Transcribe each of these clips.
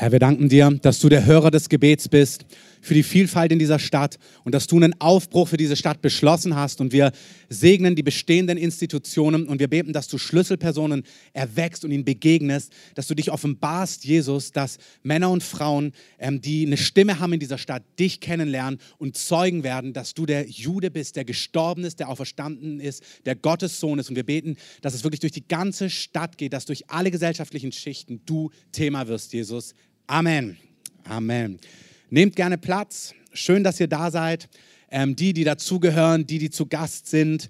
Herr, wir danken dir, dass du der Hörer des Gebets bist für die Vielfalt in dieser Stadt und dass du einen Aufbruch für diese Stadt beschlossen hast. Und wir segnen die bestehenden Institutionen und wir beten, dass du Schlüsselpersonen erwächst und ihnen begegnest, dass du dich offenbarst, Jesus, dass Männer und Frauen, ähm, die eine Stimme haben in dieser Stadt, dich kennenlernen und zeugen werden, dass du der Jude bist, der gestorben ist, der auferstanden ist, der Gottes Sohn ist. Und wir beten, dass es wirklich durch die ganze Stadt geht, dass durch alle gesellschaftlichen Schichten du Thema wirst, Jesus. Amen. Amen. Nehmt gerne Platz. Schön, dass ihr da seid. Ähm, die, die dazugehören, die, die zu Gast sind.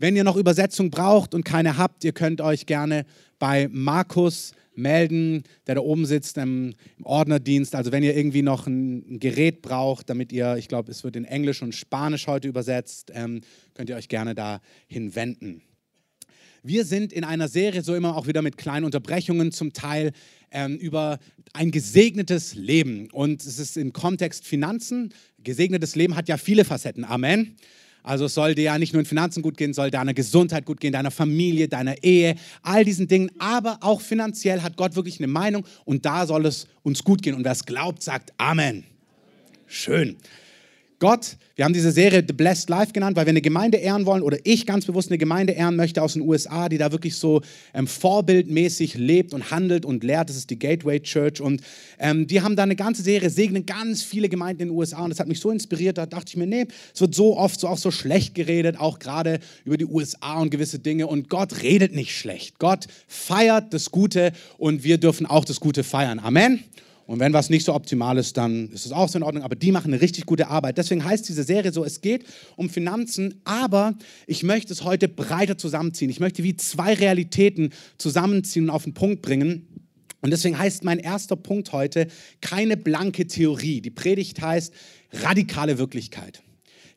Wenn ihr noch Übersetzung braucht und keine habt, ihr könnt euch gerne bei Markus melden, der da oben sitzt im, im Ordnerdienst. Also wenn ihr irgendwie noch ein, ein, Gerät braucht, damit ihr, ich glaube, es wird in Englisch und Spanisch heute übersetzt, ähm, könnt ihr euch gerne dahin wenden. Wir sind in einer Serie so immer auch wieder mit kleinen Unterbrechungen zum Teil ähm, über ein gesegnetes Leben. Und es ist im Kontext Finanzen. Gesegnetes Leben hat ja viele Facetten. Amen. Also es soll dir ja nicht nur in Finanzen gut gehen, soll deiner Gesundheit gut gehen, deiner Familie, deiner Ehe, all diesen Dingen. Aber auch finanziell hat Gott wirklich eine Meinung und da soll es uns gut gehen. Und wer es glaubt, sagt Amen. Schön. Gott, wir haben diese Serie The Blessed Life genannt, weil wir eine Gemeinde ehren wollen oder ich ganz bewusst eine Gemeinde ehren möchte aus den USA, die da wirklich so ähm, vorbildmäßig lebt und handelt und lehrt. Das ist die Gateway Church und ähm, die haben da eine ganze Serie, segnen ganz viele Gemeinden in den USA und das hat mich so inspiriert, da dachte ich mir, nee, es wird so oft so auch so schlecht geredet, auch gerade über die USA und gewisse Dinge und Gott redet nicht schlecht. Gott feiert das Gute und wir dürfen auch das Gute feiern. Amen. Und wenn was nicht so optimal ist, dann ist es auch so in Ordnung. Aber die machen eine richtig gute Arbeit. Deswegen heißt diese Serie so, es geht um Finanzen, aber ich möchte es heute breiter zusammenziehen. Ich möchte wie zwei Realitäten zusammenziehen und auf den Punkt bringen. Und deswegen heißt mein erster Punkt heute keine blanke Theorie. Die Predigt heißt radikale Wirklichkeit.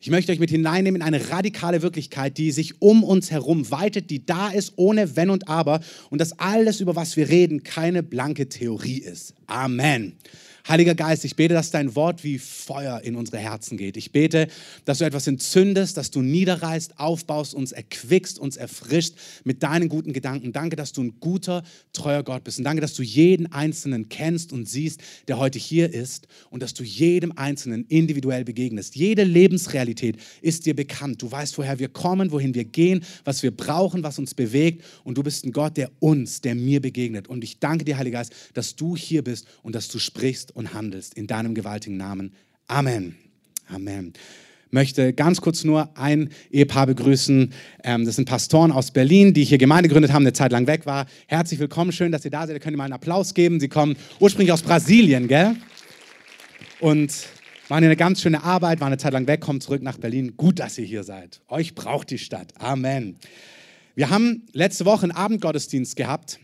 Ich möchte euch mit hineinnehmen in eine radikale Wirklichkeit, die sich um uns herum weitet, die da ist, ohne Wenn und Aber. Und dass alles, über was wir reden, keine blanke Theorie ist. Amen. Heiliger Geist, ich bete, dass dein Wort wie Feuer in unsere Herzen geht. Ich bete, dass du etwas entzündest, dass du niederreißt, aufbaust, uns erquickst, uns erfrischt mit deinen guten Gedanken. Danke, dass du ein guter, treuer Gott bist. Und danke, dass du jeden Einzelnen kennst und siehst, der heute hier ist. Und dass du jedem Einzelnen individuell begegnest. Jede Lebensrealität ist dir bekannt. Du weißt, woher wir kommen, wohin wir gehen, was wir brauchen, was uns bewegt. Und du bist ein Gott, der uns, der mir begegnet. Und ich danke dir, Heiliger Geist, dass du hier bist und dass du sprichst und handelst. In deinem gewaltigen Namen. Amen. Amen. Möchte ganz kurz nur ein Ehepaar begrüßen. Ähm, das sind Pastoren aus Berlin, die hier Gemeinde gegründet haben, eine Zeit lang weg war. Herzlich willkommen, schön, dass ihr da seid. Ihr könnt mal einen Applaus geben. Sie kommen ursprünglich aus Brasilien, gell? Und waren hier eine ganz schöne Arbeit, waren eine Zeit lang weg, kommen zurück nach Berlin. Gut, dass ihr hier seid. Euch braucht die Stadt. Amen. Wir haben letzte Woche einen Abendgottesdienst gehabt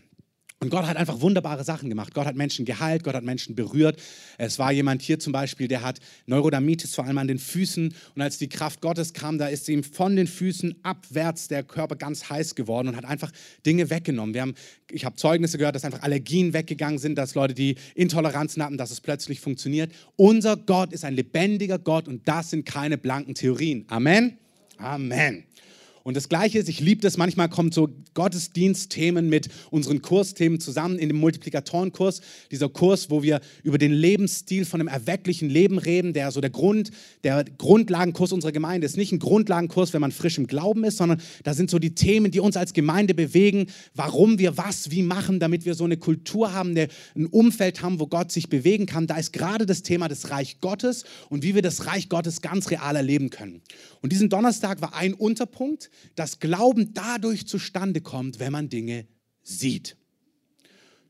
und Gott hat einfach wunderbare Sachen gemacht. Gott hat Menschen geheilt, Gott hat Menschen berührt. Es war jemand hier zum Beispiel, der hat Neurodermitis vor allem an den Füßen. Und als die Kraft Gottes kam, da ist ihm von den Füßen abwärts der Körper ganz heiß geworden und hat einfach Dinge weggenommen. Wir haben, ich habe Zeugnisse gehört, dass einfach Allergien weggegangen sind, dass Leute, die Intoleranzen hatten, dass es plötzlich funktioniert. Unser Gott ist ein lebendiger Gott und das sind keine blanken Theorien. Amen. Amen. Und das Gleiche ist, ich liebe das, manchmal kommen so Gottesdienstthemen mit unseren Kursthemen zusammen in dem Multiplikatorenkurs. Dieser Kurs, wo wir über den Lebensstil von einem erwecklichen Leben reden, der so der Grund, der Grundlagenkurs unserer Gemeinde ist. Nicht ein Grundlagenkurs, wenn man frisch im Glauben ist, sondern da sind so die Themen, die uns als Gemeinde bewegen, warum wir was wie machen, damit wir so eine Kultur haben, ein Umfeld haben, wo Gott sich bewegen kann. Da ist gerade das Thema des Reich Gottes und wie wir das Reich Gottes ganz real erleben können. Und diesen Donnerstag war ein Unterpunkt, dass Glauben dadurch zustande kommt, wenn man Dinge sieht.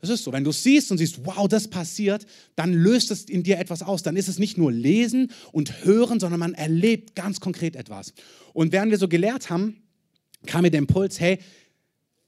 Das ist so, wenn du siehst und siehst, wow, das passiert, dann löst es in dir etwas aus. Dann ist es nicht nur lesen und hören, sondern man erlebt ganz konkret etwas. Und während wir so gelehrt haben, kam mir der Impuls, hey,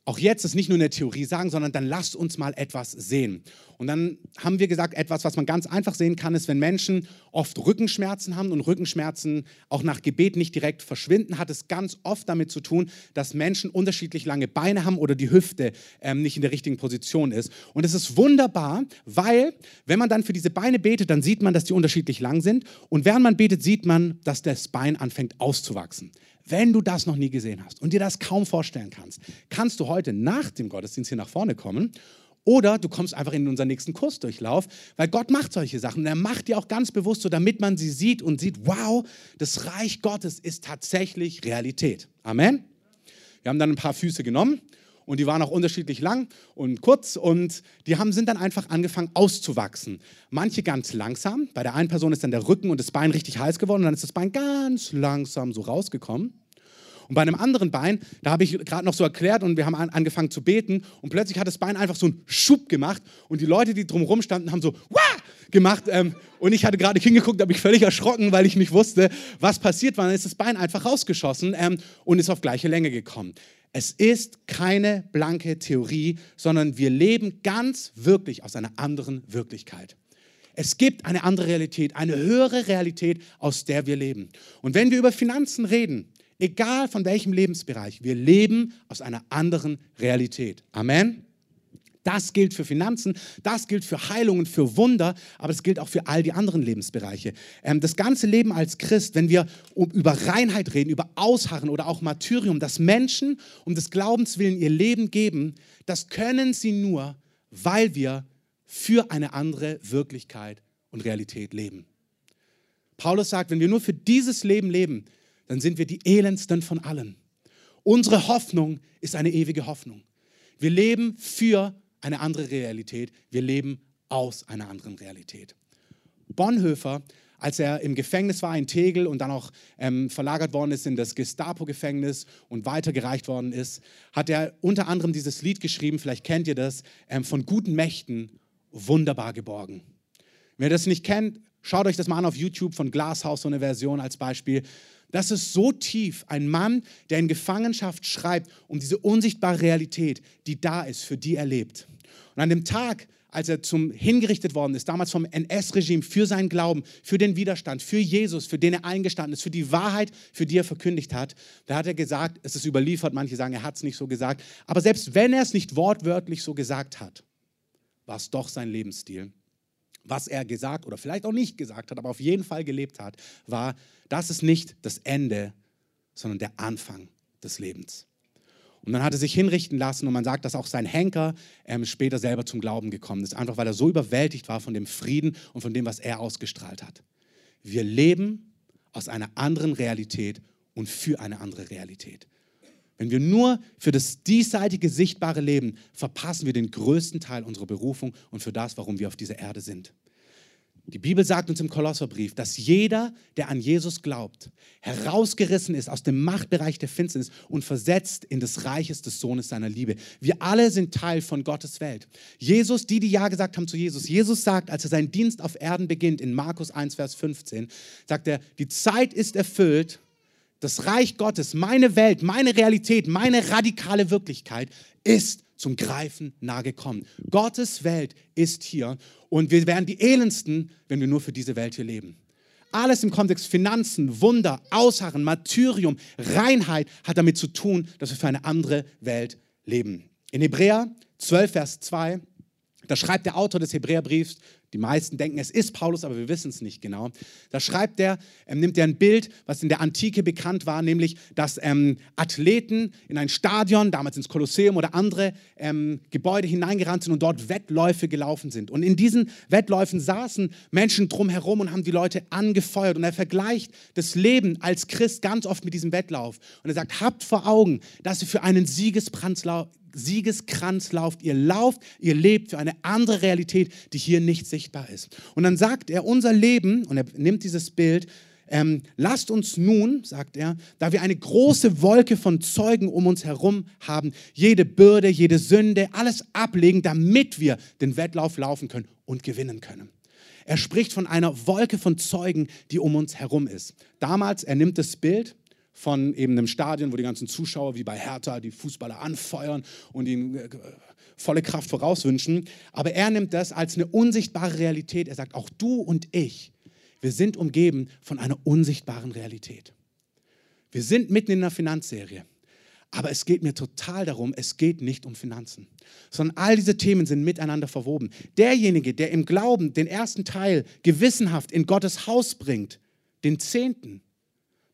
auch jetzt ist nicht nur eine Theorie sagen, sondern dann lasst uns mal etwas sehen. Und dann haben wir gesagt, etwas, was man ganz einfach sehen kann, ist, wenn Menschen oft Rückenschmerzen haben und Rückenschmerzen auch nach Gebet nicht direkt verschwinden, hat es ganz oft damit zu tun, dass Menschen unterschiedlich lange Beine haben oder die Hüfte ähm, nicht in der richtigen Position ist. Und es ist wunderbar, weil wenn man dann für diese Beine betet, dann sieht man, dass die unterschiedlich lang sind. Und während man betet, sieht man, dass das Bein anfängt auszuwachsen. Wenn du das noch nie gesehen hast und dir das kaum vorstellen kannst, kannst du heute nach dem Gottesdienst hier nach vorne kommen Oder du kommst einfach in unseren nächsten Kursdurchlauf, weil Gott macht solche Sachen. Und er macht die auch ganz bewusst so, damit man sie sieht und sieht, wow, das Reich Gottes ist tatsächlich Realität. Amen. Wir haben dann ein paar Füße genommen und die waren auch unterschiedlich lang und kurz und die haben, sind dann einfach angefangen auszuwachsen. Manche ganz langsam, bei der einen Person ist dann der Rücken und das Bein richtig heiß geworden und dann ist das Bein ganz langsam so rausgekommen. Und bei einem anderen Bein, da habe ich gerade noch so erklärt und wir haben an, angefangen zu beten und plötzlich hat das Bein einfach so einen Schub gemacht und die Leute, die drumherum standen, haben so Wah! gemacht ähm, und ich hatte gerade hingeguckt, habe ich völlig erschrocken, weil ich nicht wusste, was passiert war. Dann ist das Bein einfach rausgeschossen ähm, und ist auf gleiche Länge gekommen. Es ist keine blanke Theorie, sondern wir leben ganz wirklich aus einer anderen Wirklichkeit. Es gibt eine andere Realität, eine höhere Realität, aus der wir leben. Und wenn wir über Finanzen reden, egal von welchem Lebensbereich, wir leben aus einer anderen Realität. Amen. Das gilt für Finanzen, das gilt für Heilungen, für Wunder, aber es gilt auch für all die anderen Lebensbereiche. Ähm, das ganze Leben als Christ, wenn wir über Reinheit reden, über Ausharren oder auch Martyrium, dass Menschen um des Glaubens willen ihr Leben geben, das können sie nur, weil wir für eine andere Wirklichkeit und Realität leben. Paulus sagt, wenn wir nur für dieses Leben leben, dann sind wir die elendsten von allen. Unsere Hoffnung ist eine ewige Hoffnung. Wir leben für eine andere Realität. Wir leben aus einer anderen Realität. Bonhoeffer, als er im Gefängnis war in Tegel und dann auch ähm, verlagert worden ist in das Gestapo-Gefängnis und weitergereicht worden ist, hat er unter anderem dieses Lied geschrieben, vielleicht kennt ihr das, ähm, von guten Mächten wunderbar geborgen. Ihr das nicht kennt, schaut euch das mal an auf YouTube von Glashaus, so eine Version als Beispiel. Das ist so tief. Ein Mann, der in Gefangenschaft schreibt um diese unsichtbare Realität, die da ist, für die er lebt. Und an dem Tag, als er zum hingerichtet worden ist, damals vom NS-Regime für seinen Glauben, für den Widerstand, für Jesus, für den er eingestanden ist, für die Wahrheit, für die er verkündigt hat, da hat er gesagt, es ist überliefert, manche sagen, er hat es nicht so gesagt, aber selbst wenn er es nicht wortwörtlich so gesagt hat, war es doch sein Lebensstil. Was er gesagt oder vielleicht auch nicht gesagt hat, aber auf jeden Fall gelebt hat, war, das ist nicht das Ende, sondern der Anfang des Lebens. Und dann hat er sich hinrichten lassen und man sagt, dass auch sein Henker ähm, später selber zum Glauben gekommen ist, einfach weil er so überwältigt war von dem Frieden und von dem, was er ausgestrahlt hat. Wir leben aus einer anderen Realität und für eine andere Realität. Wenn wir nur für das diesseitige sichtbare leben, verpassen wir den größten Teil unserer Berufung und für das, warum wir auf dieser Erde sind. Die Bibel sagt uns im Kolosserbrief, dass jeder, der an Jesus glaubt, herausgerissen ist aus dem Machtbereich der Finsternis und versetzt in das Reiches des Sohnes seiner Liebe. Wir alle sind Teil von Gottes Welt. Jesus, die, die Ja gesagt haben zu Jesus, Jesus sagt, als er seinen Dienst auf Erden beginnt, in Markus 1, Vers 15, sagt er, die Zeit ist erfüllt, das Reich Gottes, meine Welt, meine Realität, meine radikale Wirklichkeit ist zum Greifen nahe gekommen. Gottes Welt ist hier und wir wären die elendsten, wenn wir nur für diese Welt hier leben. Alles im Kontext Finanzen, Wunder, Ausharren, Martyrium, Reinheit hat damit zu tun, dass wir für eine andere Welt leben. In Hebräer 12, Vers 2, da schreibt der Autor des Hebräerbriefs, die meisten denken, es ist Paulus, aber wir wissen es nicht genau. Da schreibt er, ähm, nimmt er ein Bild, was in der Antike bekannt war, nämlich, dass ähm, Athleten in ein Stadion, damals ins Kolosseum oder andere ähm, Gebäude hineingerannt sind und dort Wettläufe gelaufen sind. Und in diesen Wettläufen saßen Menschen drumherum und haben die Leute angefeuert. Und er vergleicht das Leben als Christ ganz oft mit diesem Wettlauf. Und er sagt, habt vor Augen, dass ihr für einen Siegeskranz Siegeskranz lauft. Ihr lauft, ihr lebt für eine andere Realität, die hier nicht sichtbar ist. Und dann sagt er, unser Leben, und er nimmt dieses Bild, ähm, lasst uns nun, sagt er, da wir eine große Wolke von Zeugen um uns herum haben, jede Bürde, jede Sünde, alles ablegen, damit wir den Wettlauf laufen können und gewinnen können. Er spricht von einer Wolke von Zeugen, die um uns herum ist. Damals, er nimmt das Bild, von eben einem Stadion, wo die ganzen Zuschauer wie bei Hertha die Fußballer anfeuern und ihnen äh, volle Kraft vorauswünschen. Aber er nimmt das als eine unsichtbare Realität. Er sagt, auch du und ich, wir sind umgeben von einer unsichtbaren Realität. Wir sind mitten in einer Finanzserie. Aber es geht mir total darum, es geht nicht um Finanzen, sondern all diese Themen sind miteinander verwoben. Derjenige, der im Glauben den ersten Teil gewissenhaft in Gottes Haus bringt, den Zehnten,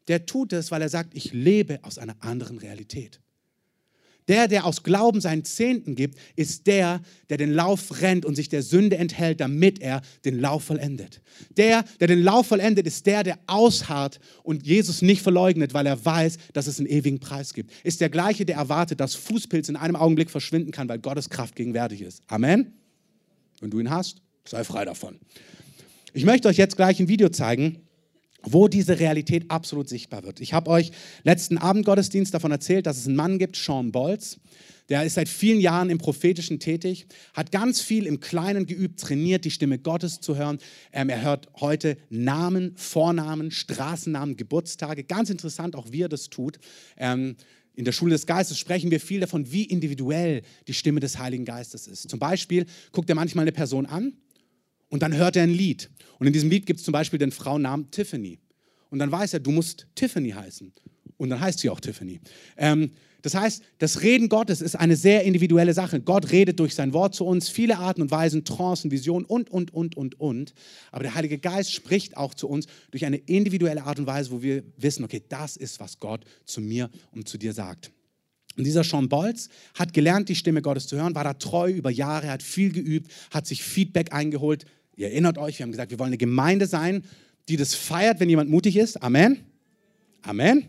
der tut es, weil er sagt, ich lebe aus einer anderen Realität. Der, der aus Glauben seinen Zehnten gibt, ist der, der den Lauf rennt und sich der Sünde enthält, damit er den Lauf vollendet. Der, der den Lauf vollendet, ist der, der ausharrt und Jesus nicht verleugnet, weil er weiß, dass es einen ewigen Preis gibt. Ist der gleiche, der erwartet, dass Fußpilz in einem Augenblick verschwinden kann, weil Gottes Kraft gegenwärtig ist. Amen. Wenn du ihn hast, sei frei davon. Ich möchte euch jetzt gleich ein Video zeigen, wo diese Realität absolut sichtbar wird. Ich habe euch letzten Abend Gottesdienst davon erzählt, dass es einen Mann gibt, Sean Bolz. Der ist seit vielen Jahren im Prophetischen tätig, hat ganz viel im Kleinen geübt, trainiert, die Stimme Gottes zu hören. Ähm, er hört heute Namen, Vornamen, Straßennamen, Geburtstage. Ganz interessant auch, wie er das tut. Ähm, in der Schule des Geistes sprechen wir viel davon, wie individuell die Stimme des Heiligen Geistes ist. Zum Beispiel guckt er manchmal eine Person an und dann hört er ein Lied. Und in diesem Lied gibt es zum Beispiel den Frauennamen Tiffany. Und dann weiß er, du musst Tiffany heißen. Und dann heißt sie auch Tiffany. Ähm, das heißt, das Reden Gottes ist eine sehr individuelle Sache. Gott redet durch sein Wort zu uns, viele Arten und Weisen, Trancen, Visionen und, und, und, und, und. Aber der Heilige Geist spricht auch zu uns durch eine individuelle Art und Weise, wo wir wissen, okay, das ist, was Gott zu mir und zu dir sagt. Und dieser Sean Bolz hat gelernt, die Stimme Gottes zu hören, war da treu über Jahre, hat viel geübt, hat sich Feedback eingeholt. Ihr erinnert euch, wir haben gesagt, wir wollen eine Gemeinde sein, die das feiert, wenn jemand mutig ist. Amen. Amen.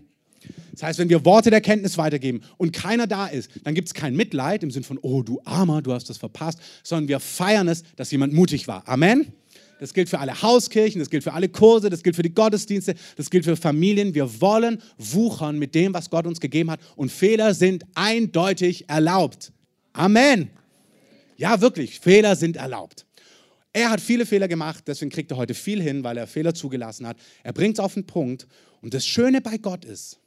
Das heißt, wenn wir Worte der Kenntnis weitergeben und keiner da ist, dann gibt es kein Mitleid im Sinn von, oh du Armer, du hast das verpasst, sondern wir feiern es, dass jemand mutig war. Amen. Das gilt für alle Hauskirchen, das gilt für alle Kurse, das gilt für die Gottesdienste, das gilt für Familien. Wir wollen wuchern mit dem, was Gott uns gegeben hat und Fehler sind eindeutig erlaubt. Amen. Ja, wirklich, Fehler sind erlaubt. Er hat viele Fehler gemacht, deswegen kriegt er heute viel hin, weil er Fehler zugelassen hat. Er bringt es auf den Punkt. Und das Schöne bei Gott ist,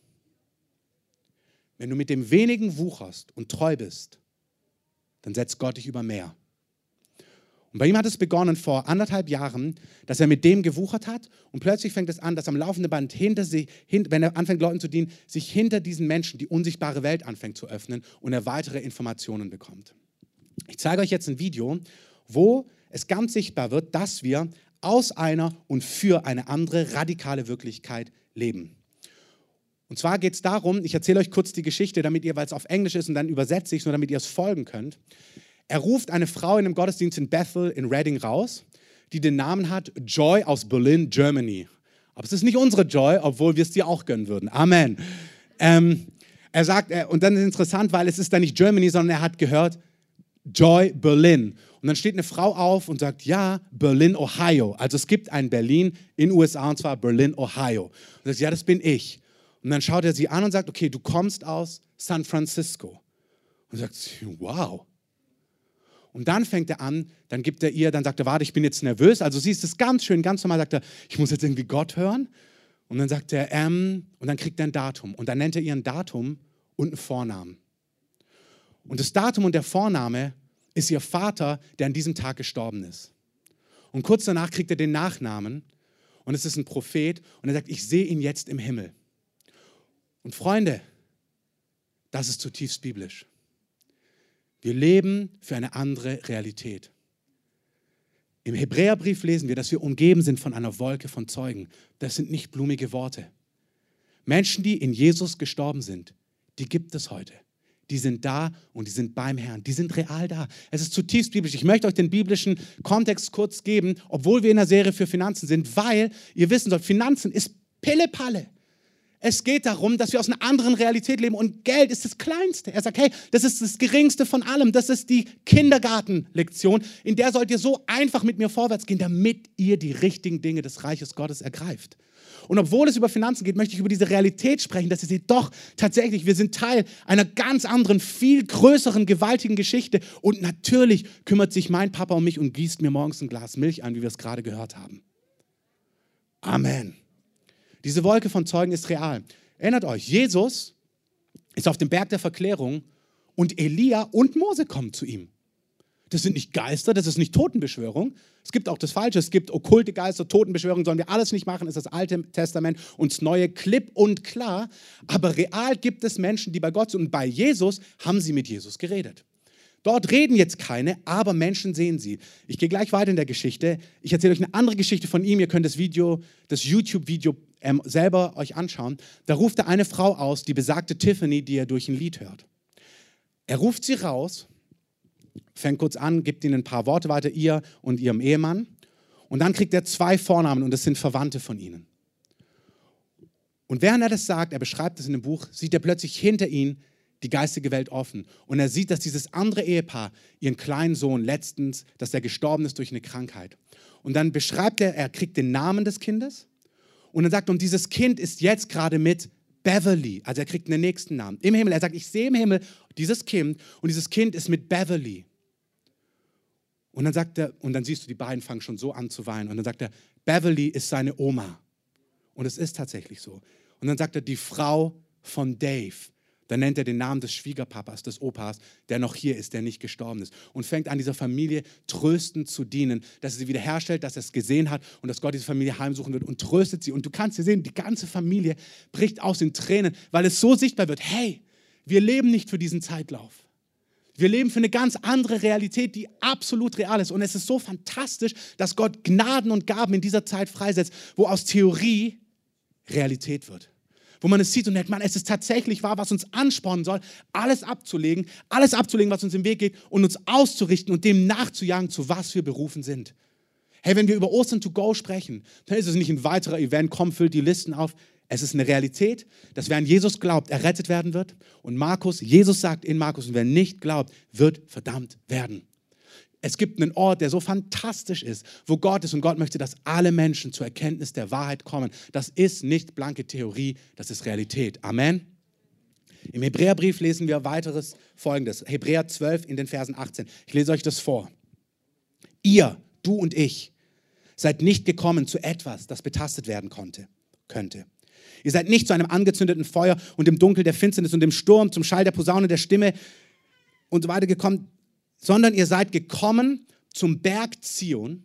wenn du mit dem wenigen wucherst und treu bist, dann setzt Gott dich über mehr. Und bei ihm hat es begonnen vor anderthalb Jahren, dass er mit dem gewuchert hat und plötzlich fängt es an, dass am laufenden Band hinter sich, wenn er anfängt, Leuten zu dienen, sich hinter diesen Menschen die unsichtbare Welt anfängt zu öffnen und er weitere Informationen bekommt. Ich zeige euch jetzt ein Video, wo es ganz sichtbar wird, dass wir aus einer und für eine andere radikale Wirklichkeit leben. Und zwar geht es darum, ich erzähle euch kurz die Geschichte, damit ihr, weil es auf Englisch ist und dann übersetze ich es, nur damit ihr es folgen könnt. Er ruft eine Frau in einem Gottesdienst in Bethel in Reading raus, die den Namen hat Joy aus Berlin, Germany. Aber es ist nicht unsere Joy, obwohl wir es dir auch gönnen würden. Amen. Ähm, er sagt, äh, und dann ist es interessant, weil es ist da nicht Germany, sondern er hat gehört Joy Berlin. Und dann steht eine Frau auf und sagt, ja, Berlin, Ohio. Also es gibt ein Berlin in USA und zwar Berlin, Ohio. Und sagt, ja, das bin ich. Und dann schaut er sie an und sagt, okay, du kommst aus San Francisco. Und sagt sie, wow. Und dann fängt er an, dann gibt er ihr, dann sagt er, warte, ich bin jetzt nervös. Also sie ist es ganz schön, ganz normal, sagt er, ich muss jetzt irgendwie Gott hören. Und dann sagt er, ähm, und dann kriegt er ein Datum. Und dann nennt er ihr ein Datum und einen Vornamen. Und das Datum und der Vorname ist ihr Vater, der an diesem Tag gestorben ist. Und kurz danach kriegt er den Nachnamen und es ist ein Prophet und er sagt, ich sehe ihn jetzt im Himmel. Und Freunde, das ist zutiefst biblisch. Wir leben für eine andere Realität. Im Hebräerbrief lesen wir, dass wir umgeben sind von einer Wolke von Zeugen. Das sind nicht blumige Worte. Menschen, die in Jesus gestorben sind, die gibt es heute. Die sind da und die sind beim Herrn. Die sind real da. Es ist zutiefst biblisch. Ich möchte euch den biblischen Kontext kurz geben, obwohl wir in der Serie für Finanzen sind, weil ihr wissen sollt, Finanzen ist Pille-Palle. Es geht darum, dass wir aus einer anderen Realität leben und Geld ist das Kleinste. Er sagt, hey, das ist das Geringste von allem. Das ist die Kindergartenlektion. In der sollt ihr so einfach mit mir vorwärts gehen, damit ihr die richtigen Dinge des Reiches Gottes ergreift. Und obwohl es über Finanzen geht, möchte ich über diese Realität sprechen, dass ihr seht, doch, tatsächlich, wir sind Teil einer ganz anderen, viel größeren, gewaltigen Geschichte. Und natürlich kümmert sich mein Papa um mich und gießt mir morgens ein Glas Milch an, wie wir es gerade gehört haben. Amen. Diese Wolke von Zeugen ist real. Erinnert euch, Jesus ist auf dem Berg der Verklärung und Elia und Mose kommen zu ihm. Das sind nicht Geister, das ist nicht Totenbeschwörung. Es gibt auch das Falsche, es gibt okkulte Geister, Totenbeschwörung, sollen wir alles nicht machen, ist das Alte Testament und das Neue klipp und klar. Aber real gibt es Menschen, die bei Gott sind und bei Jesus haben sie mit Jesus geredet. Dort reden jetzt keine, aber Menschen sehen sie. Ich gehe gleich weiter in der Geschichte. Ich erzähle euch eine andere Geschichte von ihm. Ihr könnt das Video, das YouTube-Video ähm, selber euch anschauen. Da ruft er eine Frau aus, die besagte Tiffany, die er durch ein Lied hört. Er ruft sie raus, fängt kurz an, gibt ihnen ein paar Worte weiter, ihr und ihrem Ehemann. Und dann kriegt er zwei Vornamen und das sind Verwandte von ihnen. Und während er das sagt, er beschreibt es in dem Buch, sieht er plötzlich hinter ihnen die geistige Welt offen. Und er sieht, dass dieses andere Ehepaar, ihren kleinen Sohn letztens, dass er gestorben ist durch eine Krankheit. Und dann beschreibt er, er kriegt den Namen des Kindes und dann sagt er, und dieses Kind ist jetzt gerade mit Beverly. Also er kriegt einen nächsten Namen. Im Himmel. Er sagt, ich sehe im Himmel dieses Kind und dieses Kind ist mit Beverly. Und dann sagt er, und dann siehst du, die beiden fangen schon so an zu weinen. Und dann sagt er, Beverly ist seine Oma. Und es ist tatsächlich so. Und dann sagt er, die Frau von Dave. Dann nennt er den Namen des Schwiegerpapas, des Opas, der noch hier ist, der nicht gestorben ist. Und fängt an, dieser Familie tröstend zu dienen, dass er sie wiederherstellt, dass er es gesehen hat und dass Gott diese Familie heimsuchen wird und tröstet sie. Und du kannst hier sehen, die ganze Familie bricht aus in Tränen, weil es so sichtbar wird, hey, wir leben nicht für diesen Zeitlauf. Wir leben für eine ganz andere Realität, die absolut real ist. Und es ist so fantastisch, dass Gott Gnaden und Gaben in dieser Zeit freisetzt, wo aus Theorie Realität wird wo man es sieht und denkt, man, es ist tatsächlich wahr, was uns anspornen soll, alles abzulegen, alles abzulegen, was uns im Weg geht und uns auszurichten und dem nachzujagen, zu was wir berufen sind. Hey, wenn wir über Ostern to go sprechen, dann ist es nicht ein weiterer Event, komm, füllt die Listen auf. Es ist eine Realität, dass wer an Jesus glaubt, errettet werden wird. Und Markus, Jesus sagt in Markus, und wer nicht glaubt, wird verdammt werden. Es gibt einen Ort, der so fantastisch ist, wo Gott ist und Gott möchte, dass alle Menschen zur Erkenntnis der Wahrheit kommen. Das ist nicht blanke Theorie, das ist Realität. Amen. Im Hebräerbrief lesen wir weiteres folgendes. Hebräer 12 in den Versen 18. Ich lese euch das vor. Ihr, du und ich, seid nicht gekommen zu etwas, das betastet werden konnte, könnte. Ihr seid nicht zu einem angezündeten Feuer und im Dunkel der Finsternis und dem Sturm, zum Schall der Posaune der Stimme und so weiter gekommen, sondern ihr seid gekommen zum Berg Zion,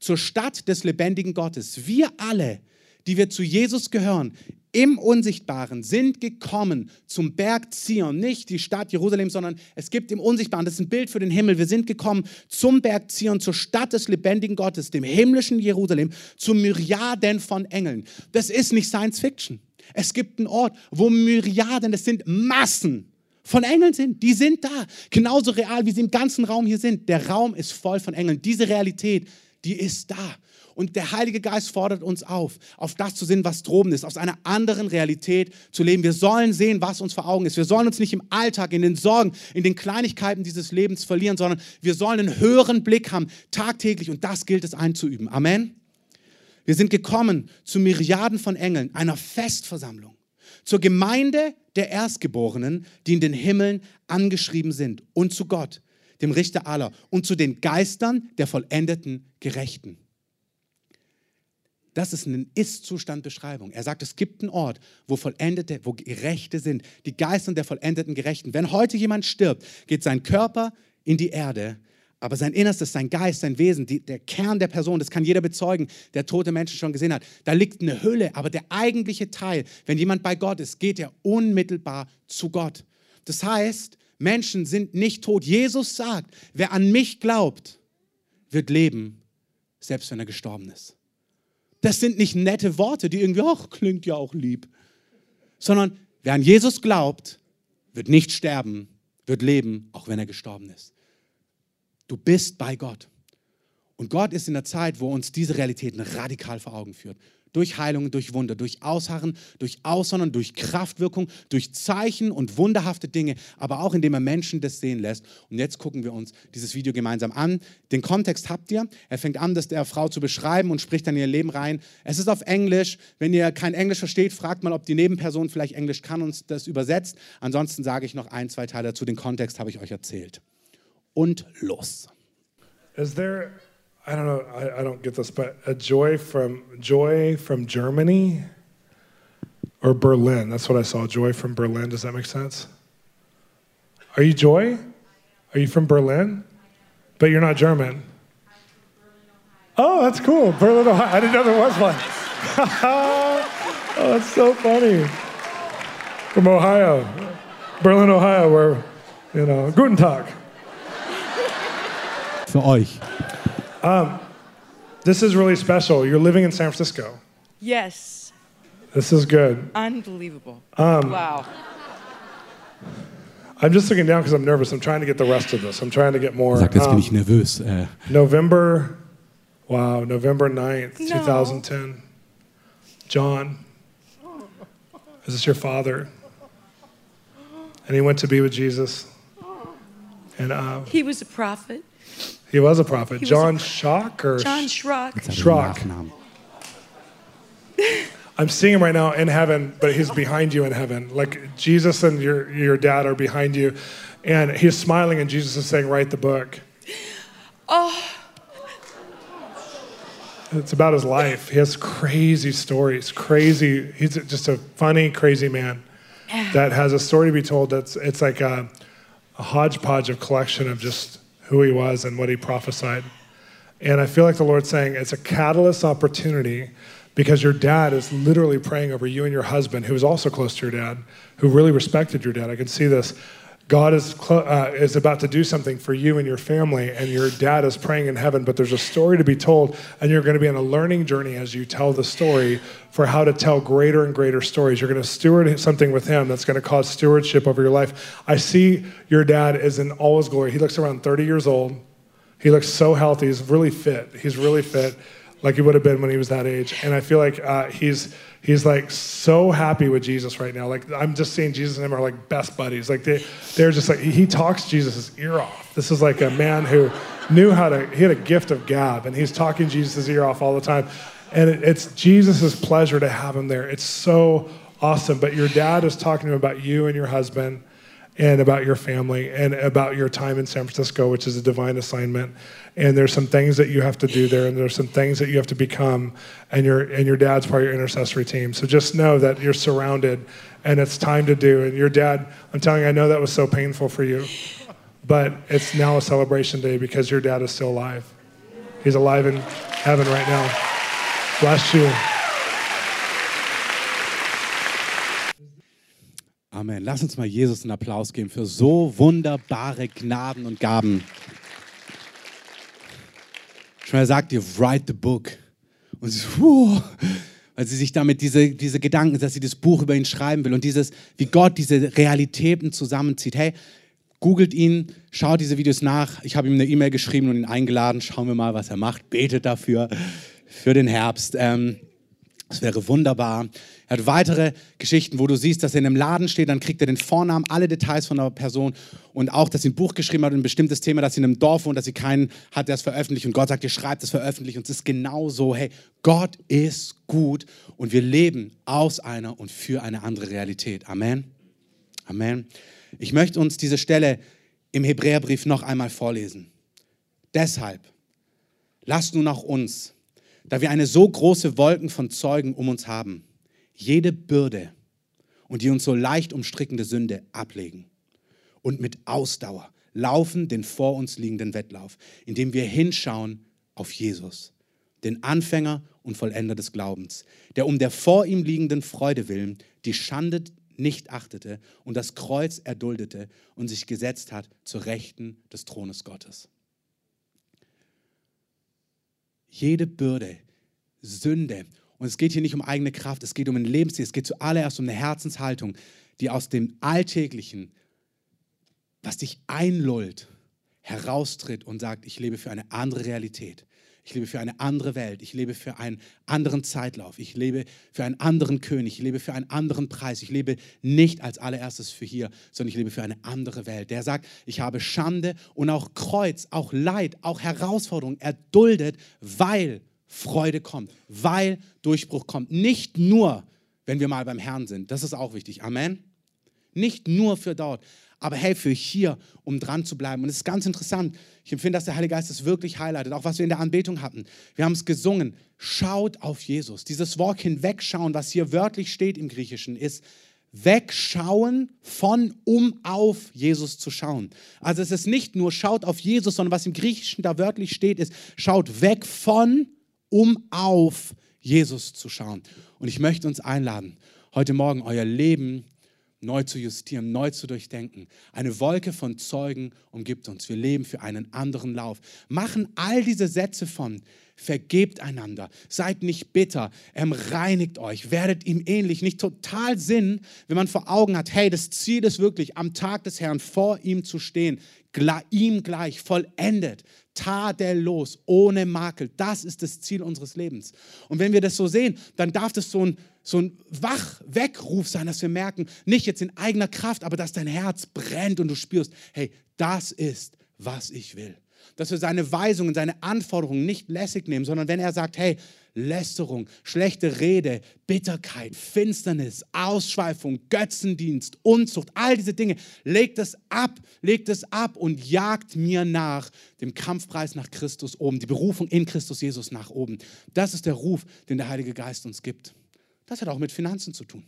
zur Stadt des lebendigen Gottes. Wir alle, die wir zu Jesus gehören, im Unsichtbaren sind gekommen zum Berg Zion, nicht die Stadt Jerusalem, sondern es gibt im Unsichtbaren, das ist ein Bild für den Himmel. Wir sind gekommen zum Berg Zion, zur Stadt des lebendigen Gottes, dem himmlischen Jerusalem, zu Myriaden von Engeln. Das ist nicht Science Fiction. Es gibt einen Ort, wo Myriaden, das sind Massen von Engeln sind. Die sind da. Genauso real, wie sie im ganzen Raum hier sind. Der Raum ist voll von Engeln. Diese Realität, die ist da. Und der Heilige Geist fordert uns auf, auf das zu sehen, was droben ist, aus einer anderen Realität zu leben. Wir sollen sehen, was uns vor Augen ist. Wir sollen uns nicht im Alltag, in den Sorgen, in den Kleinigkeiten dieses Lebens verlieren, sondern wir sollen einen höheren Blick haben, tagtäglich. Und das gilt es einzuüben. Amen. Wir sind gekommen zu Myriaden von Engeln, einer Festversammlung zur Gemeinde der Erstgeborenen, die in den Himmeln angeschrieben sind, und zu Gott, dem Richter aller, und zu den Geistern der vollendeten Gerechten. Das ist eine Ist-Zustand-Beschreibung. Er sagt, es gibt einen Ort, wo Vollendete, wo Gerechte sind, die Geister der vollendeten Gerechten. Wenn heute jemand stirbt, geht sein Körper in die Erde, aber sein Innerstes, sein Geist, sein Wesen, die, der Kern der Person, das kann jeder bezeugen, der tote Menschen schon gesehen hat. Da liegt eine Hülle, aber der eigentliche Teil, wenn jemand bei Gott ist, geht er unmittelbar zu Gott. Das heißt, Menschen sind nicht tot. Jesus sagt, wer an mich glaubt, wird leben, selbst wenn er gestorben ist. Das sind nicht nette Worte, die irgendwie, ach, klingt ja auch lieb, sondern wer an Jesus glaubt, wird nicht sterben, wird leben, auch wenn er gestorben ist. Du bist bei Gott. Und Gott ist in der Zeit, wo uns diese Realitäten radikal vor Augen führt. Durch Heilungen, durch Wunder, durch Ausharren, durch Aussondern, durch Kraftwirkung, durch Zeichen und wunderhafte Dinge, aber auch indem er Menschen das sehen lässt. Und jetzt gucken wir uns dieses Video gemeinsam an. Den Kontext habt ihr. Er fängt an, das der Frau zu beschreiben und spricht dann ihr Leben rein. Es ist auf Englisch. Wenn ihr kein Englisch versteht, fragt mal, ob die Nebenperson vielleicht Englisch kann und das übersetzt. Ansonsten sage ich noch ein, zwei Teile dazu. Den Kontext habe ich euch erzählt. Und los. Is there, I don't know, I, I don't get this, but a joy from joy from Germany or Berlin? That's what I saw. Joy from Berlin. Does that make sense? Are you Joy? Are you from Berlin? But you're not German. Oh, that's cool. Berlin, Ohio. I didn't know there was one. oh, that's so funny. From Ohio, Berlin, Ohio, where, you know, Guten Tag. Für euch. Um, this is really special. You're living in San Francisco. Yes. This is good. Unbelievable. Um, wow. I'm just looking down because I'm nervous. I'm trying to get the rest of this. I'm trying to get more. Sagt, jetzt bin Um, ich nervös. Äh, November, wow, November 9th, No. 2010. John, is this your father? And he went to be with Jesus. And uh, He was a prophet. He was a prophet. He was John a- Schock or John Schrock. jetzt habe ich den Schrock. I'm seeing him right now in heaven, but he's behind you in heaven. Like Jesus and your, your dad are behind you. And he's smiling, and Jesus is saying, Write the book. Oh, It's about his life. He has crazy stories, crazy. He's just a funny, crazy man that has a story to be told. That's it's like a, a hodgepodge of collection of just who he was and what he prophesied. And I feel like the Lord's saying it's a catalyst opportunity because your dad is literally praying over you and your husband, who is also close to your dad, who really respected your dad. I can see this. God is, uh, is about to do something for you and your family, and your dad is praying in heaven, but there's a story to be told, and you're going to be on a learning journey as you tell the story for how to tell greater and greater stories. You're going to steward something with him that's going to cause stewardship over your life. I see your dad is in all his glory. He looks around 30 years old. He looks so healthy. He's really fit. He's really fit, like he would have been when he was that age. And I feel like uh, he's he's like so happy with Jesus right now. Like I'm just seeing Jesus and him are like best buddies. Like they they're just like he talks Jesus' ear off. This is like a man who knew how to. He had a gift of gab, and he's talking Jesus' ear off all the time. And it, it's Jesus' pleasure to have him there. It's so awesome. But your dad is talking to him about you and your husband and about your family and about your time in San Francisco, which is a divine assignment. And there's some things that you have to do there, and there's some things that you have to become, and your and your dad's part of your intercessory team. So just know that you're surrounded, and it's time to do. And your dad, I'm telling you, I know that was so painful for you, but it's now a celebration day because your dad is still alive. He's alive in heaven right now. Bless you. Amen. Lass uns mal Jesus einen Applaus geben für so wunderbare Gnaden und Gaben. Schon er sagt ihr, write the book. Und sie, puh, weil sie sich damit diese, diese Gedanken, dass sie das Buch über ihn schreiben will und dieses, wie Gott diese Realitäten zusammenzieht. Hey, googelt ihn, schaut diese Videos nach. Ich habe ihm eine E-Mail geschrieben und ihn eingeladen. Schauen wir mal, was er macht. Betet dafür, für den Herbst. Ähm, wäre wunderbar. Er hat weitere Geschichten, wo du siehst, dass er in einem Laden steht, dann kriegt er den Vornamen, alle Details von der Person und auch, dass sie ein Buch geschrieben hat und ein bestimmtes Thema, dass sie in einem Dorf wohnt, dass sie keinen hat, der es veröffentlicht und Gott sagt, ihr schreibt es veröffentlicht und es ist genau so, hey, Gott ist gut und wir leben aus einer und für eine andere Realität. Amen. Amen. Ich möchte uns diese Stelle im Hebräerbrief noch einmal vorlesen. Deshalb, lasst nun auch uns, da wir eine so große Wolken von Zeugen um uns haben, jede Bürde und die uns so leicht umstrickende Sünde ablegen und mit Ausdauer laufen den vor uns liegenden Wettlauf, indem wir hinschauen auf Jesus, den Anfänger und Vollender des Glaubens, der um der vor ihm liegenden Freude willen die Schande nicht achtete und das Kreuz erduldete und sich gesetzt hat zur Rechten des Thrones Gottes. Jede Bürde, Sünde, und es geht hier nicht um eigene Kraft, es geht um einen Lebensstil, es geht zuallererst um eine Herzenshaltung, die aus dem Alltäglichen, was dich einlullt, heraustritt und sagt, ich lebe für eine andere Realität. Ich lebe für eine andere Welt. Ich lebe für einen anderen Zeitlauf. Ich lebe für einen anderen König. Ich lebe für einen anderen Preis. Ich lebe nicht als allererstes für hier, sondern ich lebe für eine andere Welt. Der sagt, ich habe Schande und auch Kreuz, auch Leid, auch Herausforderungen erduldet, weil Freude kommt, weil Durchbruch kommt. Nicht nur, wenn wir mal beim Herrn sind. Das ist auch wichtig. Amen. Nicht nur für dort, aber hey, für hier, um dran zu bleiben. Und es ist ganz interessant. Ich empfinde, dass der Heilige Geist es wirklich highlightet, auch was wir in der Anbetung hatten. Wir haben es gesungen. Schaut auf Jesus. Dieses Wort hinwegschauen, was hier wörtlich steht im Griechischen, ist wegschauen von, um auf Jesus zu schauen. Also es ist nicht nur schaut auf Jesus, sondern was im Griechischen da wörtlich steht, ist schaut weg von, um auf Jesus zu schauen. Und ich möchte uns einladen, heute Morgen euer Leben neu zu justieren, neu zu durchdenken. Eine Wolke von Zeugen umgibt uns. Wir leben für einen anderen Lauf. Machen all diese Sätze von, vergebt einander, seid nicht bitter, ähm, reinigt euch, werdet ihm ähnlich. Nicht total Sinn, wenn man vor Augen hat, hey, das Ziel ist wirklich, am Tag des Herrn vor ihm zu stehen, ihm gleich, vollendet, tadellos, ohne Makel. Das ist das Ziel unseres Lebens. Und wenn wir das so sehen, dann darf das so ein, so ein Wach-Weckruf sein, dass wir merken, nicht jetzt in eigener Kraft, aber dass dein Herz brennt und du spürst, hey, das ist, was ich will dass wir seine Weisungen, seine Anforderungen nicht lässig nehmen, sondern wenn er sagt, hey, Lästerung, schlechte Rede, Bitterkeit, Finsternis, Ausschweifung, Götzendienst, Unzucht, all diese Dinge, legt es ab, legt es ab und jagt mir nach dem Kampfpreis nach Christus oben, die Berufung in Christus Jesus nach oben. Das ist der Ruf, den der Heilige Geist uns gibt. Das hat auch mit Finanzen zu tun.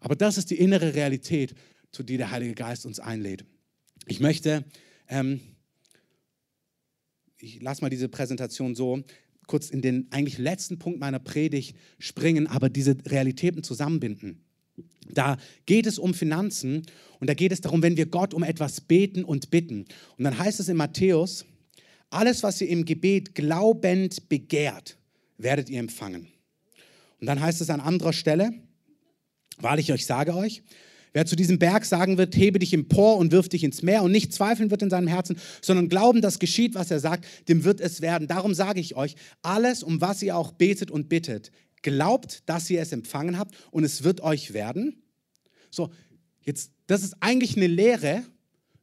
Aber das ist die innere Realität, zu der der Heilige Geist uns einlädt. Ich möchte ähm, ich lasse mal diese Präsentation so kurz in den eigentlich letzten Punkt meiner Predigt springen, aber diese Realitäten zusammenbinden. Da geht es um Finanzen und da geht es darum, wenn wir Gott um etwas beten und bitten. Und dann heißt es in Matthäus, alles, was ihr im Gebet glaubend begehrt, werdet ihr empfangen. Und dann heißt es an anderer Stelle, wahrlich, ich sage euch, Wer zu diesem Berg sagen wird, hebe dich empor und wirf dich ins Meer und nicht zweifeln wird in seinem Herzen, sondern glauben, dass geschieht, was er sagt, dem wird es werden. Darum sage ich euch, alles, um was ihr auch betet und bittet, glaubt, dass ihr es empfangen habt und es wird euch werden. So, jetzt, das ist eigentlich eine Lehre,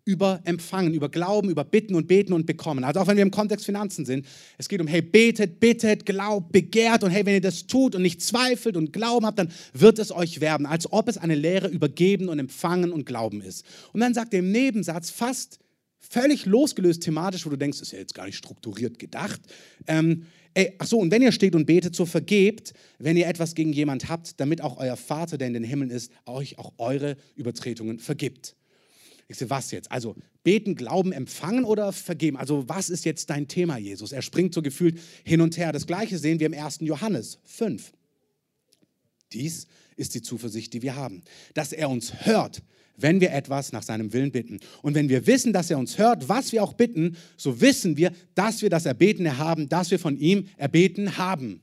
über Empfangen, über Glauben, über Bitten und Beten und Bekommen. Also auch wenn wir im Kontext Finanzen sind, es geht um, hey, betet, bittet, glaubt, begehrt und hey, wenn ihr das tut und nicht zweifelt und Glauben habt, dann wird es euch werden, als ob es eine Lehre über Geben und Empfangen und Glauben ist. Und dann sagt er im Nebensatz fast völlig losgelöst thematisch, wo du denkst, ist ja jetzt gar nicht strukturiert gedacht. Ähm, ey, ach so, und wenn ihr steht und betet, so vergebt, wenn ihr etwas gegen jemand habt, damit auch euer Vater, der in den Himmeln ist, euch auch eure Übertretungen vergibt. Ich sehe, was jetzt? Also beten, glauben, empfangen oder vergeben? Also was ist jetzt dein Thema, Jesus? Er springt so gefühlt hin und her. Das gleiche sehen wir im 1. Johannes 5. Dies ist die Zuversicht, die wir haben, dass er uns hört, wenn wir etwas nach seinem Willen bitten. Und wenn wir wissen, dass er uns hört, was wir auch bitten, so wissen wir, dass wir das Erbetene haben, dass wir von ihm erbeten haben.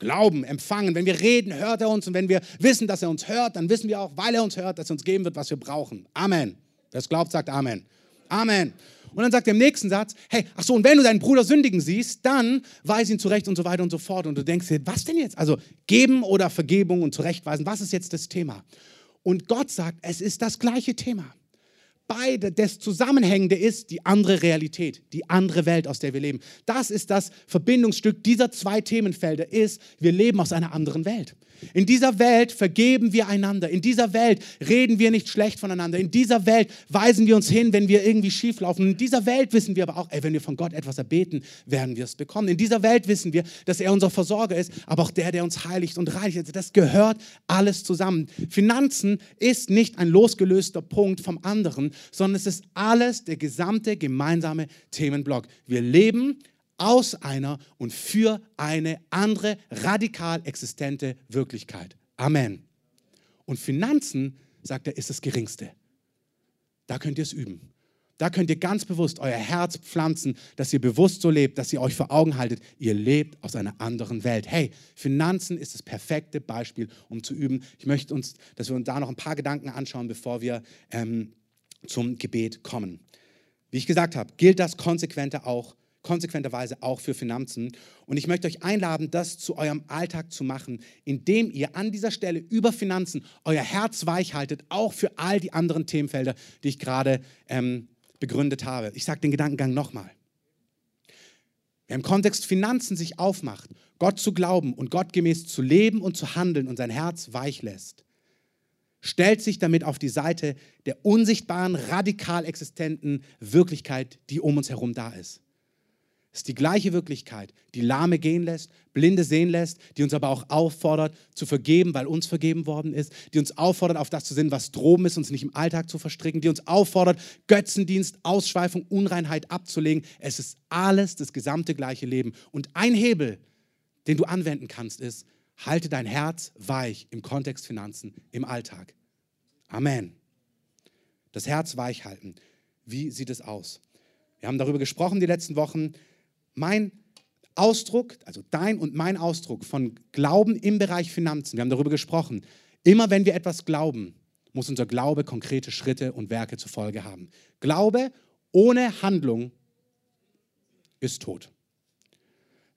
Glauben, empfangen. Wenn wir reden, hört er uns. Und wenn wir wissen, dass er uns hört, dann wissen wir auch, weil er uns hört, dass er uns geben wird, was wir brauchen. Amen. Wer es glaubt, sagt Amen. Amen. Und dann sagt er im nächsten Satz, hey, ach so, und wenn du deinen Bruder sündigen siehst, dann weis ihn zurecht und so weiter und so fort. Und du denkst dir, was denn jetzt? Also geben oder Vergebung und zurechtweisen, was ist jetzt das Thema? Und Gott sagt, es ist das gleiche Thema. Beide, das Zusammenhängende ist die andere Realität, die andere Welt, aus der wir leben. Das ist das Verbindungsstück dieser zwei Themenfelder, ist, wir leben aus einer anderen Welt. In dieser Welt vergeben wir einander. In dieser Welt reden wir nicht schlecht voneinander. In dieser Welt weisen wir uns hin, wenn wir irgendwie schief laufen. In dieser Welt wissen wir aber auch, ey, wenn wir von Gott etwas erbeten, werden wir es bekommen. In dieser Welt wissen wir, dass er unser Versorger ist, aber auch der, der uns heiligt und reinigt. Also das gehört alles zusammen. Finanzen ist nicht ein losgelöster Punkt vom anderen, sondern es ist alles der gesamte gemeinsame Themenblock. Wir leben aus einer und für eine andere radikal existente Wirklichkeit. Amen. Und Finanzen, sagt er, ist das Geringste. Da könnt ihr es üben. Da könnt ihr ganz bewusst euer Herz pflanzen, dass ihr bewusst so lebt, dass ihr euch vor Augen haltet, ihr lebt aus einer anderen Welt. Hey, Finanzen ist das perfekte Beispiel, um zu üben. Ich möchte uns, dass wir uns da noch ein paar Gedanken anschauen, bevor wir ähm, zum Gebet kommen. Wie ich gesagt habe, gilt das konsequenter auch konsequenterweise auch für Finanzen. Und ich möchte euch einladen, das zu eurem Alltag zu machen, indem ihr an dieser Stelle über Finanzen euer Herz weich haltet, auch für all die anderen Themenfelder, die ich gerade ähm, begründet habe. Ich sage den Gedankengang nochmal. Wer im Kontext Finanzen sich aufmacht, Gott zu glauben und gottgemäß zu leben und zu handeln und sein Herz weich lässt, stellt sich damit auf die Seite der unsichtbaren, radikal existenten Wirklichkeit, die um uns herum da ist. Es ist die gleiche Wirklichkeit, die Lahme gehen lässt, Blinde sehen lässt, die uns aber auch auffordert zu vergeben, weil uns vergeben worden ist, die uns auffordert, auf das zu sehen, was droben ist, uns nicht im Alltag zu verstricken, die uns auffordert, Götzendienst, Ausschweifung, Unreinheit abzulegen. Es ist alles das gesamte gleiche Leben. Und ein Hebel, den du anwenden kannst, ist, halte dein Herz weich im Kontext Finanzen, im Alltag. Amen. Das Herz weich halten. Wie sieht es aus? Wir haben darüber gesprochen die letzten Wochen, mein Ausdruck, also dein und mein Ausdruck von Glauben im Bereich Finanzen, wir haben darüber gesprochen, immer wenn wir etwas glauben, muss unser Glaube konkrete Schritte und Werke zur Folge haben. Glaube ohne Handlung ist tot.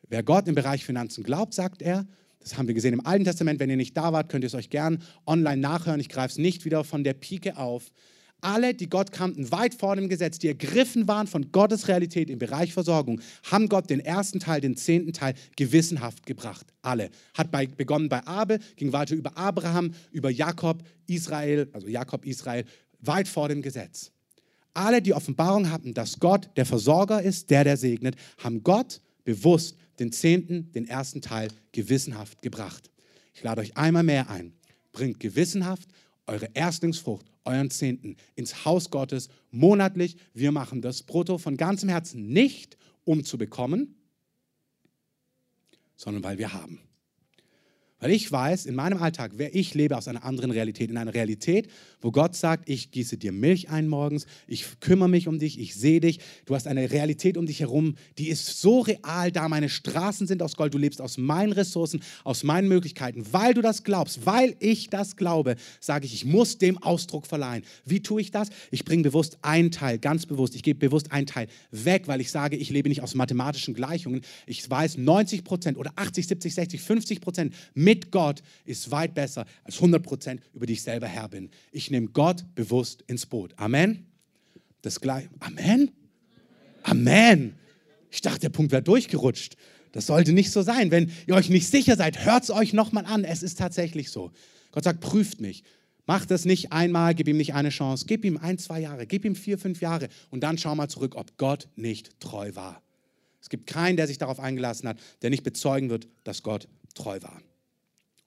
Wer Gott im Bereich Finanzen glaubt, sagt er, das haben wir gesehen im Alten Testament, wenn ihr nicht da wart, könnt ihr es euch gern online nachhören. Ich greife es nicht wieder von der Pike auf. Alle, die Gott kannten, weit vor dem Gesetz, die ergriffen waren von Gottes Realität im Bereich Versorgung, haben Gott den ersten Teil, den zehnten Teil gewissenhaft gebracht. Alle. Hat bei, begonnen bei Abel, ging weiter über Abraham, über Jakob, Israel, also Jakob, Israel, weit vor dem Gesetz. Alle, die Offenbarung hatten, dass Gott der Versorger ist, der, der segnet, haben Gott bewusst den zehnten, den ersten Teil gewissenhaft gebracht. Ich lade euch einmal mehr ein. Bringt gewissenhaft eure Erstlingsfrucht, euren Zehnten ins Haus Gottes monatlich. Wir machen das brutto von ganzem Herzen nicht, um zu bekommen, sondern weil wir haben. Weil ich weiß, in meinem Alltag, wer ich lebe aus einer anderen Realität, in einer Realität, wo Gott sagt, ich gieße dir Milch ein morgens, ich kümmere mich um dich, ich sehe dich, du hast eine Realität um dich herum, die ist so real da, meine Straßen sind aus Gold, du lebst aus meinen Ressourcen, aus meinen Möglichkeiten, weil du das glaubst, weil ich das glaube, sage ich, ich muss dem Ausdruck verleihen. Wie tue ich das? Ich bringe bewusst einen Teil, ganz bewusst, ich gebe bewusst einen Teil weg, weil ich sage, ich lebe nicht aus mathematischen Gleichungen, ich weiß 90 Prozent oder 80, 70, 60, 50 Prozent mit Gott ist weit besser als 100 Prozent, über die ich selber Herr bin. Ich nehme Gott bewusst ins Boot. Amen. Das gleiche. Amen. Amen. Ich dachte, der Punkt wäre durchgerutscht. Das sollte nicht so sein. Wenn ihr euch nicht sicher seid, hört es euch nochmal an. Es ist tatsächlich so. Gott sagt, prüft mich. Mach das nicht einmal, gib ihm nicht eine Chance. Gib ihm ein, zwei Jahre, gib ihm vier, fünf Jahre und dann schau mal zurück, ob Gott nicht treu war. Es gibt keinen, der sich darauf eingelassen hat, der nicht bezeugen wird, dass Gott treu war.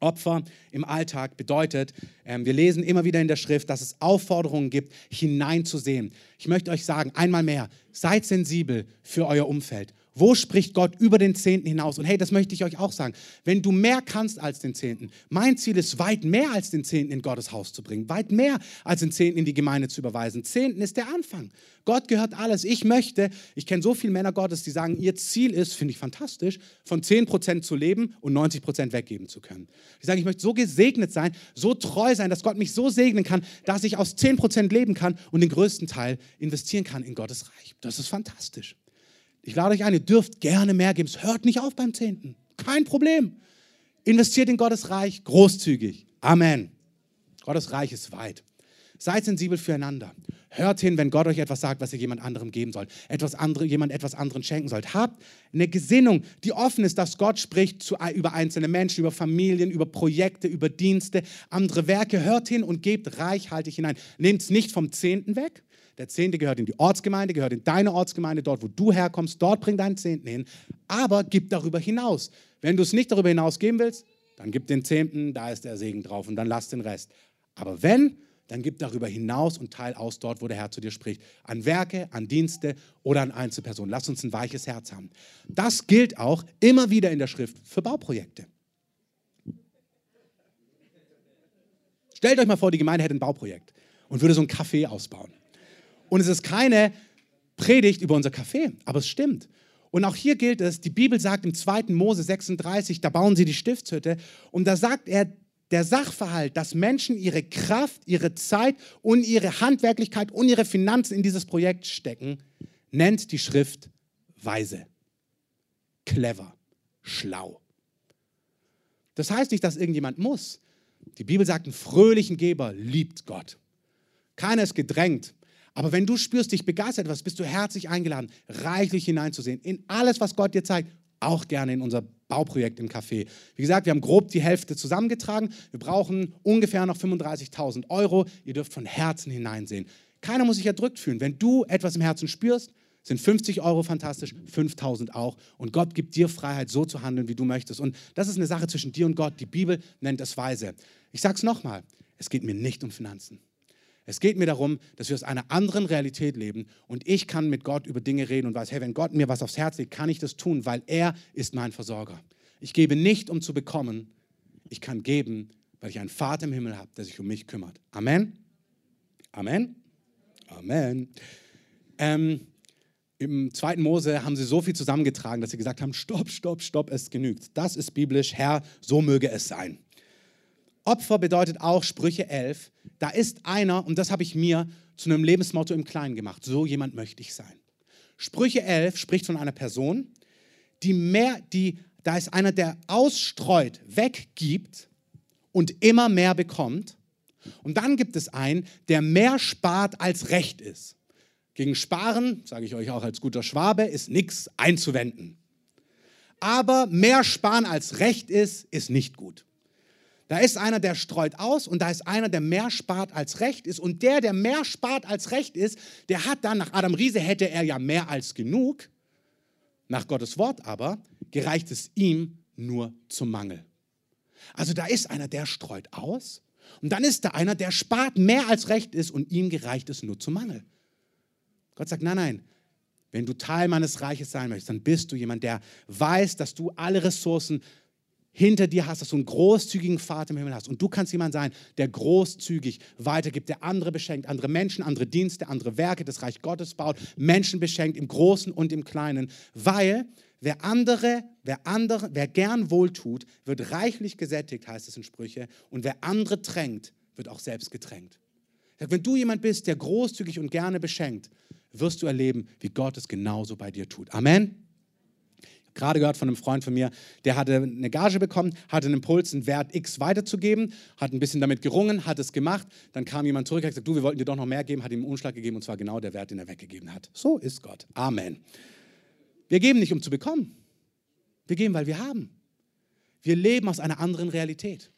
Opfer im Alltag bedeutet, ähm, wir lesen immer wieder in der Schrift, dass es Aufforderungen gibt, hineinzusehen. Ich möchte euch sagen, einmal mehr, seid sensibel für euer Umfeld. Wo spricht Gott über den Zehnten hinaus? Und hey, das möchte ich euch auch sagen. Wenn du mehr kannst als den Zehnten, mein Ziel ist, weit mehr als den Zehnten in Gottes Haus zu bringen, weit mehr als den Zehnten in die Gemeinde zu überweisen. Zehnten ist der Anfang. Gott gehört alles. Ich möchte, ich kenne so viele Männer Gottes, die sagen, ihr Ziel ist, finde ich fantastisch, von 10% zu leben und 90% weggeben zu können. Die sagen, ich möchte so gesegnet sein, so treu sein, dass Gott mich so segnen kann, dass ich aus 10% leben kann und den größten Teil investieren kann in Gottes Reich. Das ist fantastisch. Ich lade euch ein, ihr dürft gerne mehr geben. Es hört nicht auf beim Zehnten. Kein Problem. Investiert in Gottes Reich großzügig. Amen. Gottes Reich ist weit. Seid sensibel füreinander. Hört hin, wenn Gott euch etwas sagt, was ihr jemand anderem geben sollt, etwas andere, jemand etwas anderen schenken sollt. Habt eine Gesinnung, die offen ist, dass Gott spricht zu, über einzelne Menschen, über Familien, über Projekte, über Dienste, andere Werke. Hört hin und gebt reichhaltig hinein. Nehmt es nicht vom Zehnten weg, der Zehnte gehört in die Ortsgemeinde, gehört in deine Ortsgemeinde, dort, wo du herkommst, dort bring deinen Zehnten hin. Aber gib darüber hinaus. Wenn du es nicht darüber hinaus geben willst, dann gib den Zehnten, da ist der Segen drauf und dann lass den Rest. Aber wenn, dann gib darüber hinaus und teil aus dort, wo der Herr zu dir spricht. An Werke, an Dienste oder an Einzelpersonen. Lass uns ein weiches Herz haben. Das gilt auch immer wieder in der Schrift für Bauprojekte. Stellt euch mal vor, die Gemeinde hätte ein Bauprojekt und würde so ein Café ausbauen. Und es ist keine Predigt über unser Café, aber es stimmt. Und auch hier gilt es, die Bibel sagt im 2. Mose 36, da bauen sie die Stiftshütte und da sagt er, der Sachverhalt, dass Menschen ihre Kraft, ihre Zeit und ihre Handwerklichkeit und ihre Finanzen in dieses Projekt stecken, nennt die Schrift weise, clever, schlau. Das heißt nicht, dass irgendjemand muss. Die Bibel sagt, einen fröhlichen Geber liebt Gott. Keiner ist gedrängt, aber wenn du spürst, dich begeistert etwas, bist du herzlich eingeladen, reichlich hineinzusehen in alles, was Gott dir zeigt, auch gerne in unser Bauprojekt im Café. Wie gesagt, wir haben grob die Hälfte zusammengetragen. Wir brauchen ungefähr noch 35.000 Euro. Ihr dürft von Herzen hineinsehen. Keiner muss sich erdrückt fühlen. Wenn du etwas im Herzen spürst, sind 50 Euro fantastisch, 5000 auch. Und Gott gibt dir Freiheit, so zu handeln, wie du möchtest. Und das ist eine Sache zwischen dir und Gott. Die Bibel nennt es weise. Ich sage es nochmal, es geht mir nicht um Finanzen. Es geht mir darum, dass wir aus einer anderen Realität leben und ich kann mit Gott über Dinge reden und weiß, hey, wenn Gott mir was aufs Herz legt, kann ich das tun, weil er ist mein Versorger. Ich gebe nicht, um zu bekommen, ich kann geben, weil ich einen Vater im Himmel habe, der sich um mich kümmert. Amen. Amen. Amen. Ähm, Im zweiten Mose haben sie so viel zusammengetragen, dass sie gesagt haben, stopp, stopp, stopp, es genügt. Das ist biblisch, Herr, so möge es sein. Opfer bedeutet auch Sprüche 11, da ist einer, und das habe ich mir zu einem Lebensmotto im Kleinen gemacht, so jemand möchte ich sein. Sprüche 11 spricht von einer Person, die mehr, die, da ist einer, der ausstreut, weggibt und immer mehr bekommt. Und dann gibt es einen, der mehr spart als recht ist. Gegen Sparen, sage ich euch auch als guter Schwabe, ist nichts einzuwenden. Aber mehr sparen als recht ist, ist nicht gut. Da ist einer, der streut aus und da ist einer, der mehr spart als recht ist. Und der, der mehr spart als recht ist, der hat dann, nach Adam Riese hätte er ja mehr als genug. Nach Gottes Wort aber gereicht es ihm nur zum Mangel. Also da ist einer, der streut aus und dann ist da einer, der spart mehr als recht ist und ihm gereicht es nur zum Mangel. Gott sagt, nein, nein, wenn du Teil meines Reiches sein möchtest, dann bist du jemand, der weiß, dass du alle Ressourcen hinter dir hast, dass du einen großzügigen Vater im Himmel hast. Und du kannst jemand sein, der großzügig weitergibt, der andere beschenkt, andere Menschen, andere Dienste, andere Werke, das Reich Gottes baut, Menschen beschenkt im Großen und im Kleinen. Weil wer andere, wer andere, wer gern wohltut, wird reichlich gesättigt, heißt es in Sprüche. Und wer andere tränkt, wird auch selbst getränkt. Wenn du jemand bist, der großzügig und gerne beschenkt, wirst du erleben, wie Gott es genauso bei dir tut. Amen. Gerade gehört von einem Freund von mir, der hatte eine Gage bekommen, hatte einen Impuls, einen Wert X weiterzugeben, hat ein bisschen damit gerungen, hat es gemacht. Dann kam jemand zurück, hat gesagt, du, wir wollten dir doch noch mehr geben, hat ihm einen Umschlag gegeben und zwar genau der Wert, den er weggegeben hat. So ist Gott. Amen. Wir geben nicht, um zu bekommen. Wir geben, weil wir haben. Wir leben aus einer anderen Realität.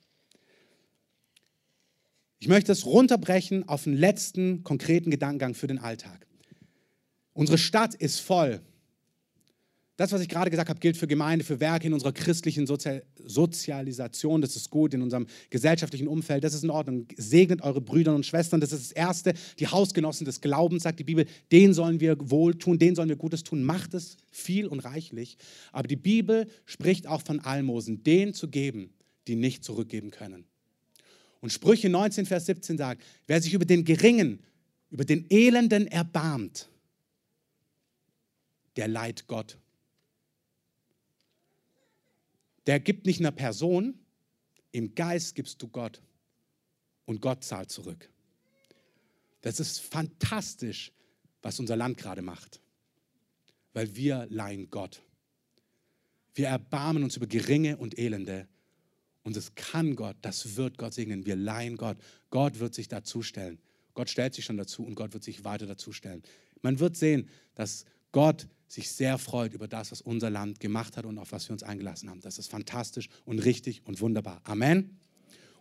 Ich möchte es runterbrechen auf den letzten konkreten Gedankengang für den Alltag. Unsere Stadt ist voll. Das, was ich gerade gesagt habe, gilt für Gemeinde, für Werke in unserer christlichen Sozial Sozialisation. Das ist gut in unserem gesellschaftlichen Umfeld. Das ist in Ordnung. Segnet eure Brüder und Schwestern. Das ist das Erste. Die Hausgenossen des Glaubens, sagt die Bibel, denen sollen wir wohl tun, denen sollen wir Gutes tun. Macht es viel und reichlich. Aber die Bibel spricht auch von Almosen, denen zu geben, die nicht zurückgeben können. Und Sprüche 19, Vers 17 sagt, wer sich über den Geringen, über den Elenden erbarmt, der leiht Gott. Der gibt nicht einer Person, im Geist gibst du Gott und Gott zahlt zurück. Das ist fantastisch, was unser Land gerade macht, weil wir leihen Gott. Wir erbarmen uns über Geringe und Elende und das kann Gott, das wird Gott segnen. Wir leihen Gott. Gott wird sich dazu stellen. Gott stellt sich schon dazu und Gott wird sich weiter dazu stellen. Man wird sehen, dass Gott sich sehr freut über das, was unser Land gemacht hat und auf was wir uns eingelassen haben. Das ist fantastisch und richtig und wunderbar. Amen.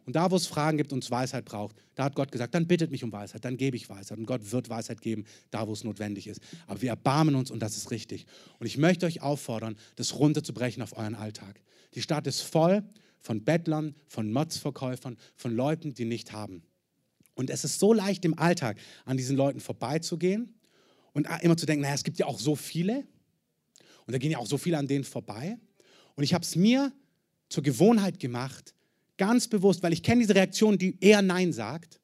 Und da, wo es Fragen gibt und es Weisheit braucht, da hat Gott gesagt, dann bittet mich um Weisheit, dann gebe ich Weisheit. Und Gott wird Weisheit geben, da, wo es notwendig ist. Aber wir erbarmen uns und das ist richtig. Und ich möchte euch auffordern, das runterzubrechen auf euren Alltag. Die Stadt ist voll von Bettlern, von Motzverkäufern, von Leuten, die nicht haben. Und es ist so leicht im Alltag, an diesen Leuten vorbeizugehen und immer zu denken, naja, es gibt ja auch so viele und da gehen ja auch so viele an denen vorbei. Und ich habe es mir zur Gewohnheit gemacht, ganz bewusst, weil ich kenne diese Reaktion, die eher Nein sagt,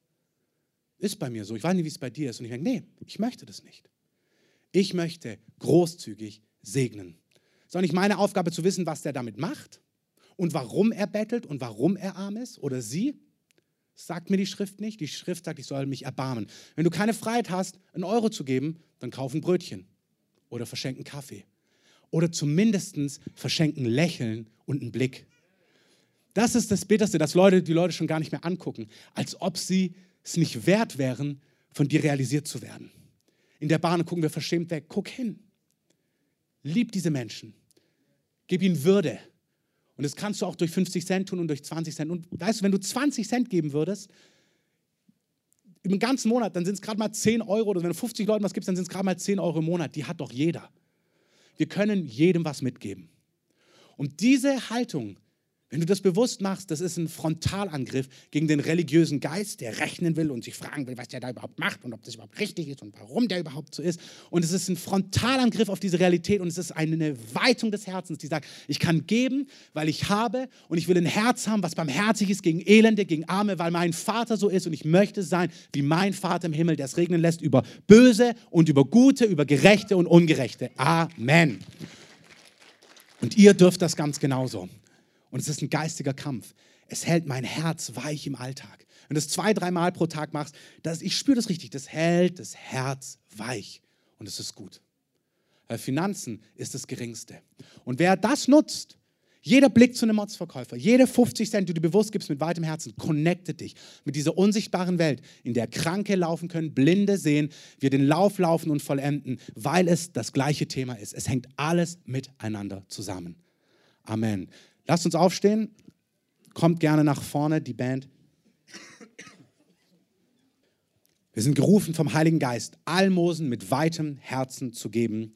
ist bei mir so. Ich weiß nicht, wie es bei dir ist. Und ich denke, nee, ich möchte das nicht. Ich möchte großzügig segnen. Es ist auch nicht meine Aufgabe zu wissen, was der damit macht und warum er bettelt und warum er arm ist oder sie. Sagt mir die Schrift nicht. Die Schrift sagt, ich soll mich erbarmen. Wenn du keine Freiheit hast, einen Euro zu geben, dann kauf ein Brötchen oder verschenken Kaffee. Oder zumindest verschenken Lächeln und einen Blick. Das ist das Bitterste, dass Leute die Leute schon gar nicht mehr angucken, als ob sie es nicht wert wären, von dir realisiert zu werden. In der Bahn gucken wir verschämt weg. Guck hin. Lieb diese Menschen. Gib ihnen Würde. Und das kannst du auch durch 50 Cent tun und durch 20 Cent. Und weißt du, wenn du 20 Cent geben würdest, im ganzen Monat, dann sind es gerade mal 10 Euro. Oder wenn du 50 Leuten was gibst, dann sind es gerade mal 10 Euro im Monat. Die hat doch jeder. Wir können jedem was mitgeben. Und diese Haltung Wenn du das bewusst machst, das ist ein Frontalangriff gegen den religiösen Geist, der rechnen will und sich fragen will, was der da überhaupt macht und ob das überhaupt richtig ist und warum der überhaupt so ist. Und es ist ein Frontalangriff auf diese Realität und es ist eine Weitung des Herzens, die sagt, ich kann geben, weil ich habe und ich will ein Herz haben, was barmherzig ist gegen Elende, gegen Arme, weil mein Vater so ist und ich möchte sein wie mein Vater im Himmel, der es regnen lässt über Böse und über Gute, über Gerechte und Ungerechte. Amen. Und ihr dürft das ganz genauso. Und es ist ein geistiger Kampf. Es hält mein Herz weich im Alltag. Wenn du das zwei, dreimal pro Tag machst, das, ich spüre das richtig, das hält das Herz weich. Und es ist gut. Weil Finanzen ist das Geringste. Und wer das nutzt, jeder Blick zu einem Motzverkäufer, jede 50 Cent, die du bewusst gibst mit weitem Herzen, connecte dich mit dieser unsichtbaren Welt, in der Kranke laufen können, Blinde sehen, wir den Lauf laufen und vollenden, weil es das gleiche Thema ist. Es hängt alles miteinander zusammen. Amen. Lasst uns aufstehen. Kommt gerne nach vorne, die Band. Wir sind gerufen vom Heiligen Geist, Almosen mit weitem Herzen zu geben.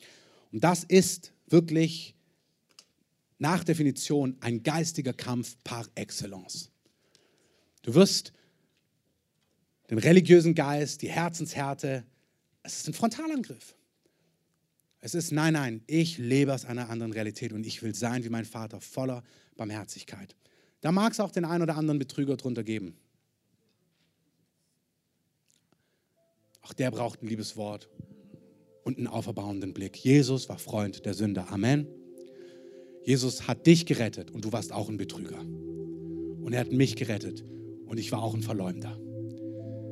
Und das ist wirklich nach Definition ein geistiger Kampf par excellence. Du wirst den religiösen Geist, die Herzenshärte, es ist ein Frontalangriff. Es ist, nein, nein, ich lebe aus einer anderen Realität und ich will sein wie mein Vater, voller Barmherzigkeit. Da mag es auch den einen oder anderen Betrüger drunter geben. Auch der braucht ein liebes Wort und einen auferbauenden Blick. Jesus war Freund der Sünder. Amen. Jesus hat dich gerettet und du warst auch ein Betrüger. Und er hat mich gerettet und ich war auch ein Verleumder.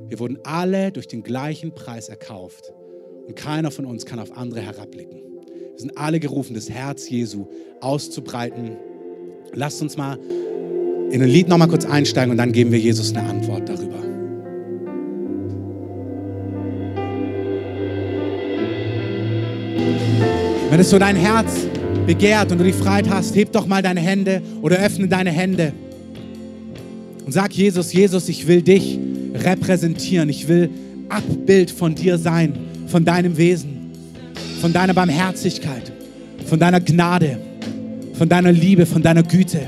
Wir wurden alle durch den gleichen Preis erkauft und keiner von uns kann auf andere herabblicken. Wir sind alle gerufen, das Herz Jesu auszubreiten. Lasst uns mal in ein Lied nochmal kurz einsteigen und dann geben wir Jesus eine Antwort darüber. Wenn es so dein Herz begehrt und du die Freiheit hast, heb doch mal deine Hände oder öffne deine Hände und sag Jesus, Jesus, ich will dich repräsentieren. Ich will Abbild von dir sein von deinem Wesen, von deiner Barmherzigkeit, von deiner Gnade, von deiner Liebe, von deiner Güte,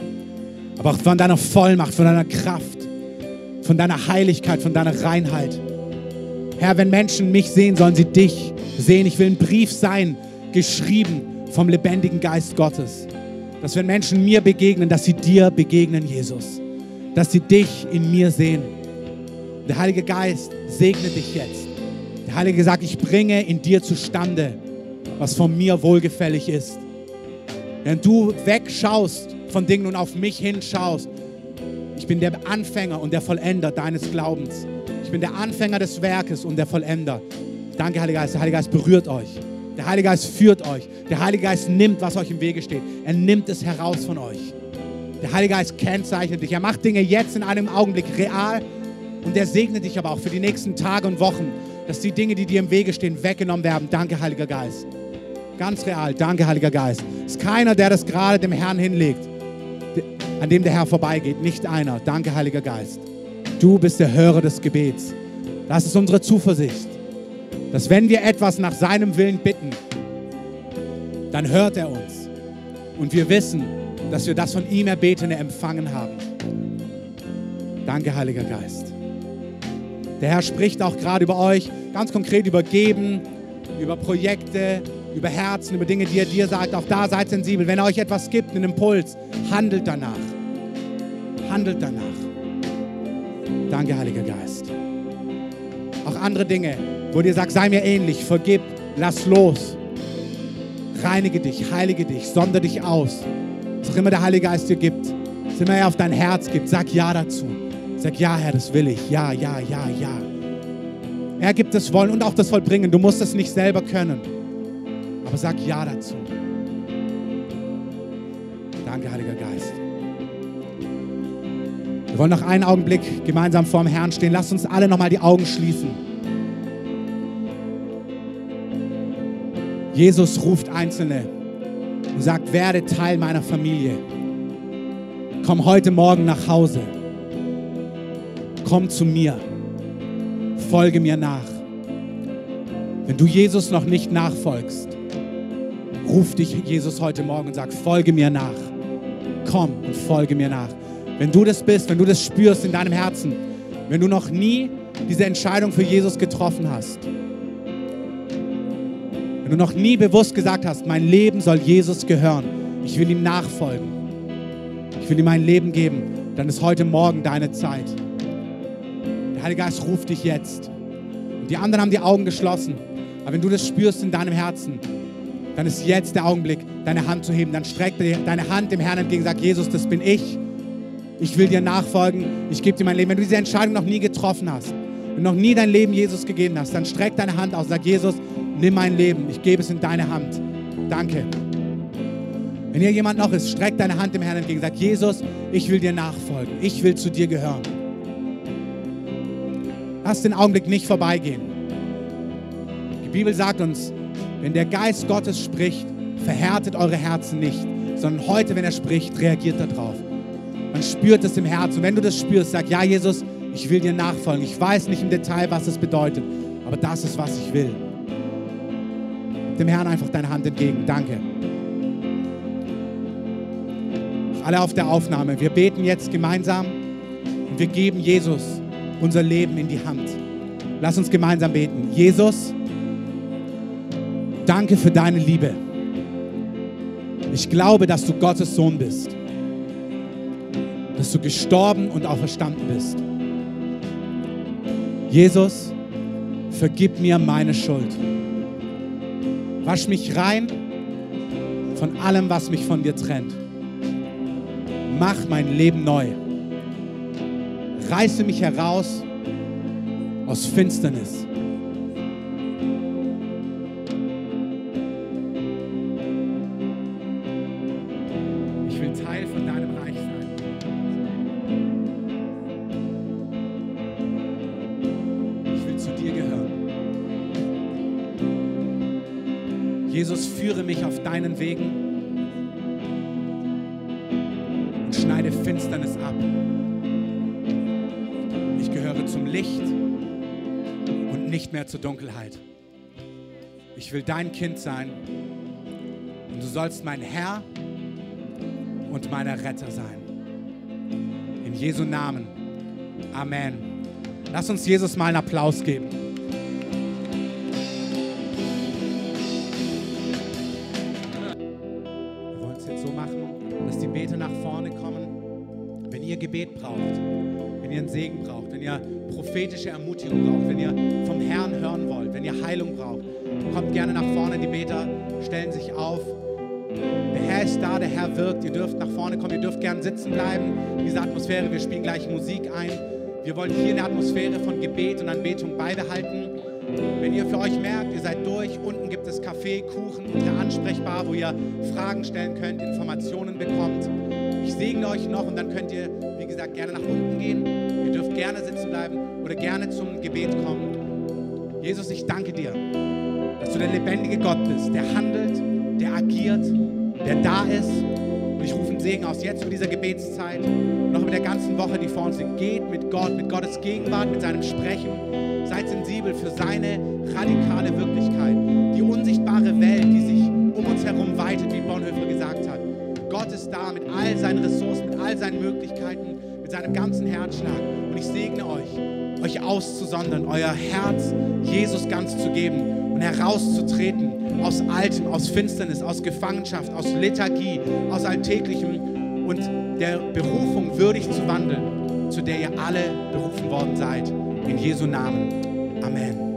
aber auch von deiner Vollmacht, von deiner Kraft, von deiner Heiligkeit, von deiner Reinheit. Herr, wenn Menschen mich sehen, sollen sie dich sehen. Ich will ein Brief sein, geschrieben vom lebendigen Geist Gottes. Dass wenn Menschen mir begegnen, dass sie dir begegnen, Jesus. Dass sie dich in mir sehen. Der Heilige Geist segne dich jetzt. Der Heilige sagt, ich bringe in dir zustande, was von mir wohlgefällig ist. Wenn du wegschaust von Dingen und auf mich hinschaust, ich bin der Anfänger und der Vollender deines Glaubens. Ich bin der Anfänger des Werkes und der Vollender. Danke, Heiliger Geist. Der Heilige Geist berührt euch. Der Heilige Geist führt euch. Der Heilige Geist nimmt, was euch im Wege steht. Er nimmt es heraus von euch. Der Heilige Geist kennzeichnet dich. Er macht Dinge jetzt in einem Augenblick real und er segnet dich aber auch für die nächsten Tage und Wochen dass die Dinge, die dir im Wege stehen, weggenommen werden. Danke, Heiliger Geist. Ganz real. Danke, Heiliger Geist. Es ist keiner, der das gerade dem Herrn hinlegt, an dem der Herr vorbeigeht. Nicht einer. Danke, Heiliger Geist. Du bist der Hörer des Gebets. Das ist unsere Zuversicht, dass wenn wir etwas nach seinem Willen bitten, dann hört er uns. Und wir wissen, dass wir das von ihm Erbetene empfangen haben. Danke, Heiliger Geist. Der Herr spricht auch gerade über euch, ganz konkret über Geben, über Projekte, über Herzen, über Dinge, die er dir sagt. Auch da seid sensibel. Wenn er euch etwas gibt, einen Impuls, handelt danach. Handelt danach. Danke, Heiliger Geist. Auch andere Dinge, wo dir sagt, sei mir ähnlich, vergib, lass los. Reinige dich, heilige dich, sonder dich aus. Was auch immer der Heilige Geist dir gibt, was immer er auf dein Herz gibt, sag Ja dazu. Sag, ja, Herr, das will ich. Ja, ja, ja, ja. Er gibt das Wollen und auch das Vollbringen. Du musst es nicht selber können. Aber sag Ja dazu. Danke, Heiliger Geist. Wir wollen noch einen Augenblick gemeinsam vor dem Herrn stehen. Lasst uns alle nochmal die Augen schließen. Jesus ruft Einzelne und sagt, werde Teil meiner Familie. Komm heute Morgen nach Hause komm zu mir, folge mir nach. Wenn du Jesus noch nicht nachfolgst, ruf dich Jesus heute Morgen und sag, folge mir nach. komm und folge mir nach. Wenn du das bist, wenn du das spürst in deinem Herzen, wenn du noch nie diese Entscheidung für Jesus getroffen hast, wenn du noch nie bewusst gesagt hast, mein Leben soll Jesus gehören, ich will ihm nachfolgen, ich will ihm mein Leben geben, dann ist heute Morgen deine Zeit. Der Heilige Geist ruft dich jetzt. Und die anderen haben die Augen geschlossen. Aber wenn du das spürst in deinem Herzen, dann ist jetzt der Augenblick, deine Hand zu heben. Dann streck deine Hand dem Herrn entgegen, sag, Jesus, das bin ich. Ich will dir nachfolgen. Ich gebe dir mein Leben. Wenn du diese Entscheidung noch nie getroffen hast, du noch nie dein Leben Jesus gegeben hast, dann streck deine Hand aus. Sag, Jesus, nimm mein Leben. Ich gebe es in deine Hand. Danke. Wenn hier jemand noch ist, streck deine Hand dem Herrn entgegen. Sag, Jesus, ich will dir nachfolgen. Ich will zu dir gehören. Lass den Augenblick nicht vorbeigehen. Die Bibel sagt uns, wenn der Geist Gottes spricht, verhärtet eure Herzen nicht, sondern heute, wenn er spricht, reagiert darauf. Man spürt es im Herzen. Und wenn du das spürst, sag, ja, Jesus, ich will dir nachfolgen. Ich weiß nicht im Detail, was es bedeutet, aber das ist, was ich will. Dem Herrn einfach deine Hand entgegen. Danke. Alle auf der Aufnahme. Wir beten jetzt gemeinsam und wir geben Jesus unser Leben in die Hand. Lass uns gemeinsam beten. Jesus, danke für deine Liebe. Ich glaube, dass du Gottes Sohn bist. Dass du gestorben und auferstanden bist. Jesus, vergib mir meine Schuld. Wasch mich rein von allem, was mich von dir trennt. Mach mein Leben neu. Reiße mich heraus aus Finsternis. Ich will Teil von deinem Reich sein. Ich will zu dir gehören. Jesus, führe mich auf deinen Wegen nicht mehr zur Dunkelheit. Ich will dein Kind sein und du sollst mein Herr und mein Retter sein. In Jesu Namen. Amen. Lass uns Jesus mal einen Applaus geben. Prophetische Ermutigung braucht, wenn ihr vom Herrn hören wollt, wenn ihr Heilung braucht, kommt gerne nach vorne. Die Beter stellen sich auf. Der Herr ist da, der Herr wirkt. Ihr dürft nach vorne kommen, ihr dürft gerne sitzen bleiben in dieser Atmosphäre. Wir spielen gleich Musik ein. Wir wollen hier eine Atmosphäre von Gebet und Anbetung beibehalten. Wenn ihr für euch merkt, ihr seid durch, unten gibt es Kaffee, Kuchen, unter ansprechbar, wo ihr Fragen stellen könnt, Informationen bekommt. Ich segne euch noch und dann könnt ihr, wie gesagt, gerne nach unten gehen. Ihr dürft gerne sitzen bleiben oder gerne zum Gebet kommen. Jesus, ich danke dir, dass du der lebendige Gott bist, der handelt, der agiert, der da ist. Und ich rufe einen Segen aus jetzt für diese Gebetszeit und noch mit der ganzen Woche, die vor uns liegt. Geht mit Gott, mit Gottes Gegenwart, mit seinem Sprechen. Seid sensibel für seine radikale Wirklichkeit. Die unsichtbare Welt, die sich um uns herum weitet, wie Bonhoeffer. Gott ist da mit all seinen Ressourcen, mit all seinen Möglichkeiten, mit seinem ganzen Herzschlag. Und ich segne euch, euch auszusondern, euer Herz Jesus ganz zu geben und herauszutreten aus Altem, aus Finsternis, aus Gefangenschaft, aus Lethargie, aus Alltäglichem und der Berufung würdig zu wandeln, zu der ihr alle berufen worden seid. In Jesu Namen. Amen.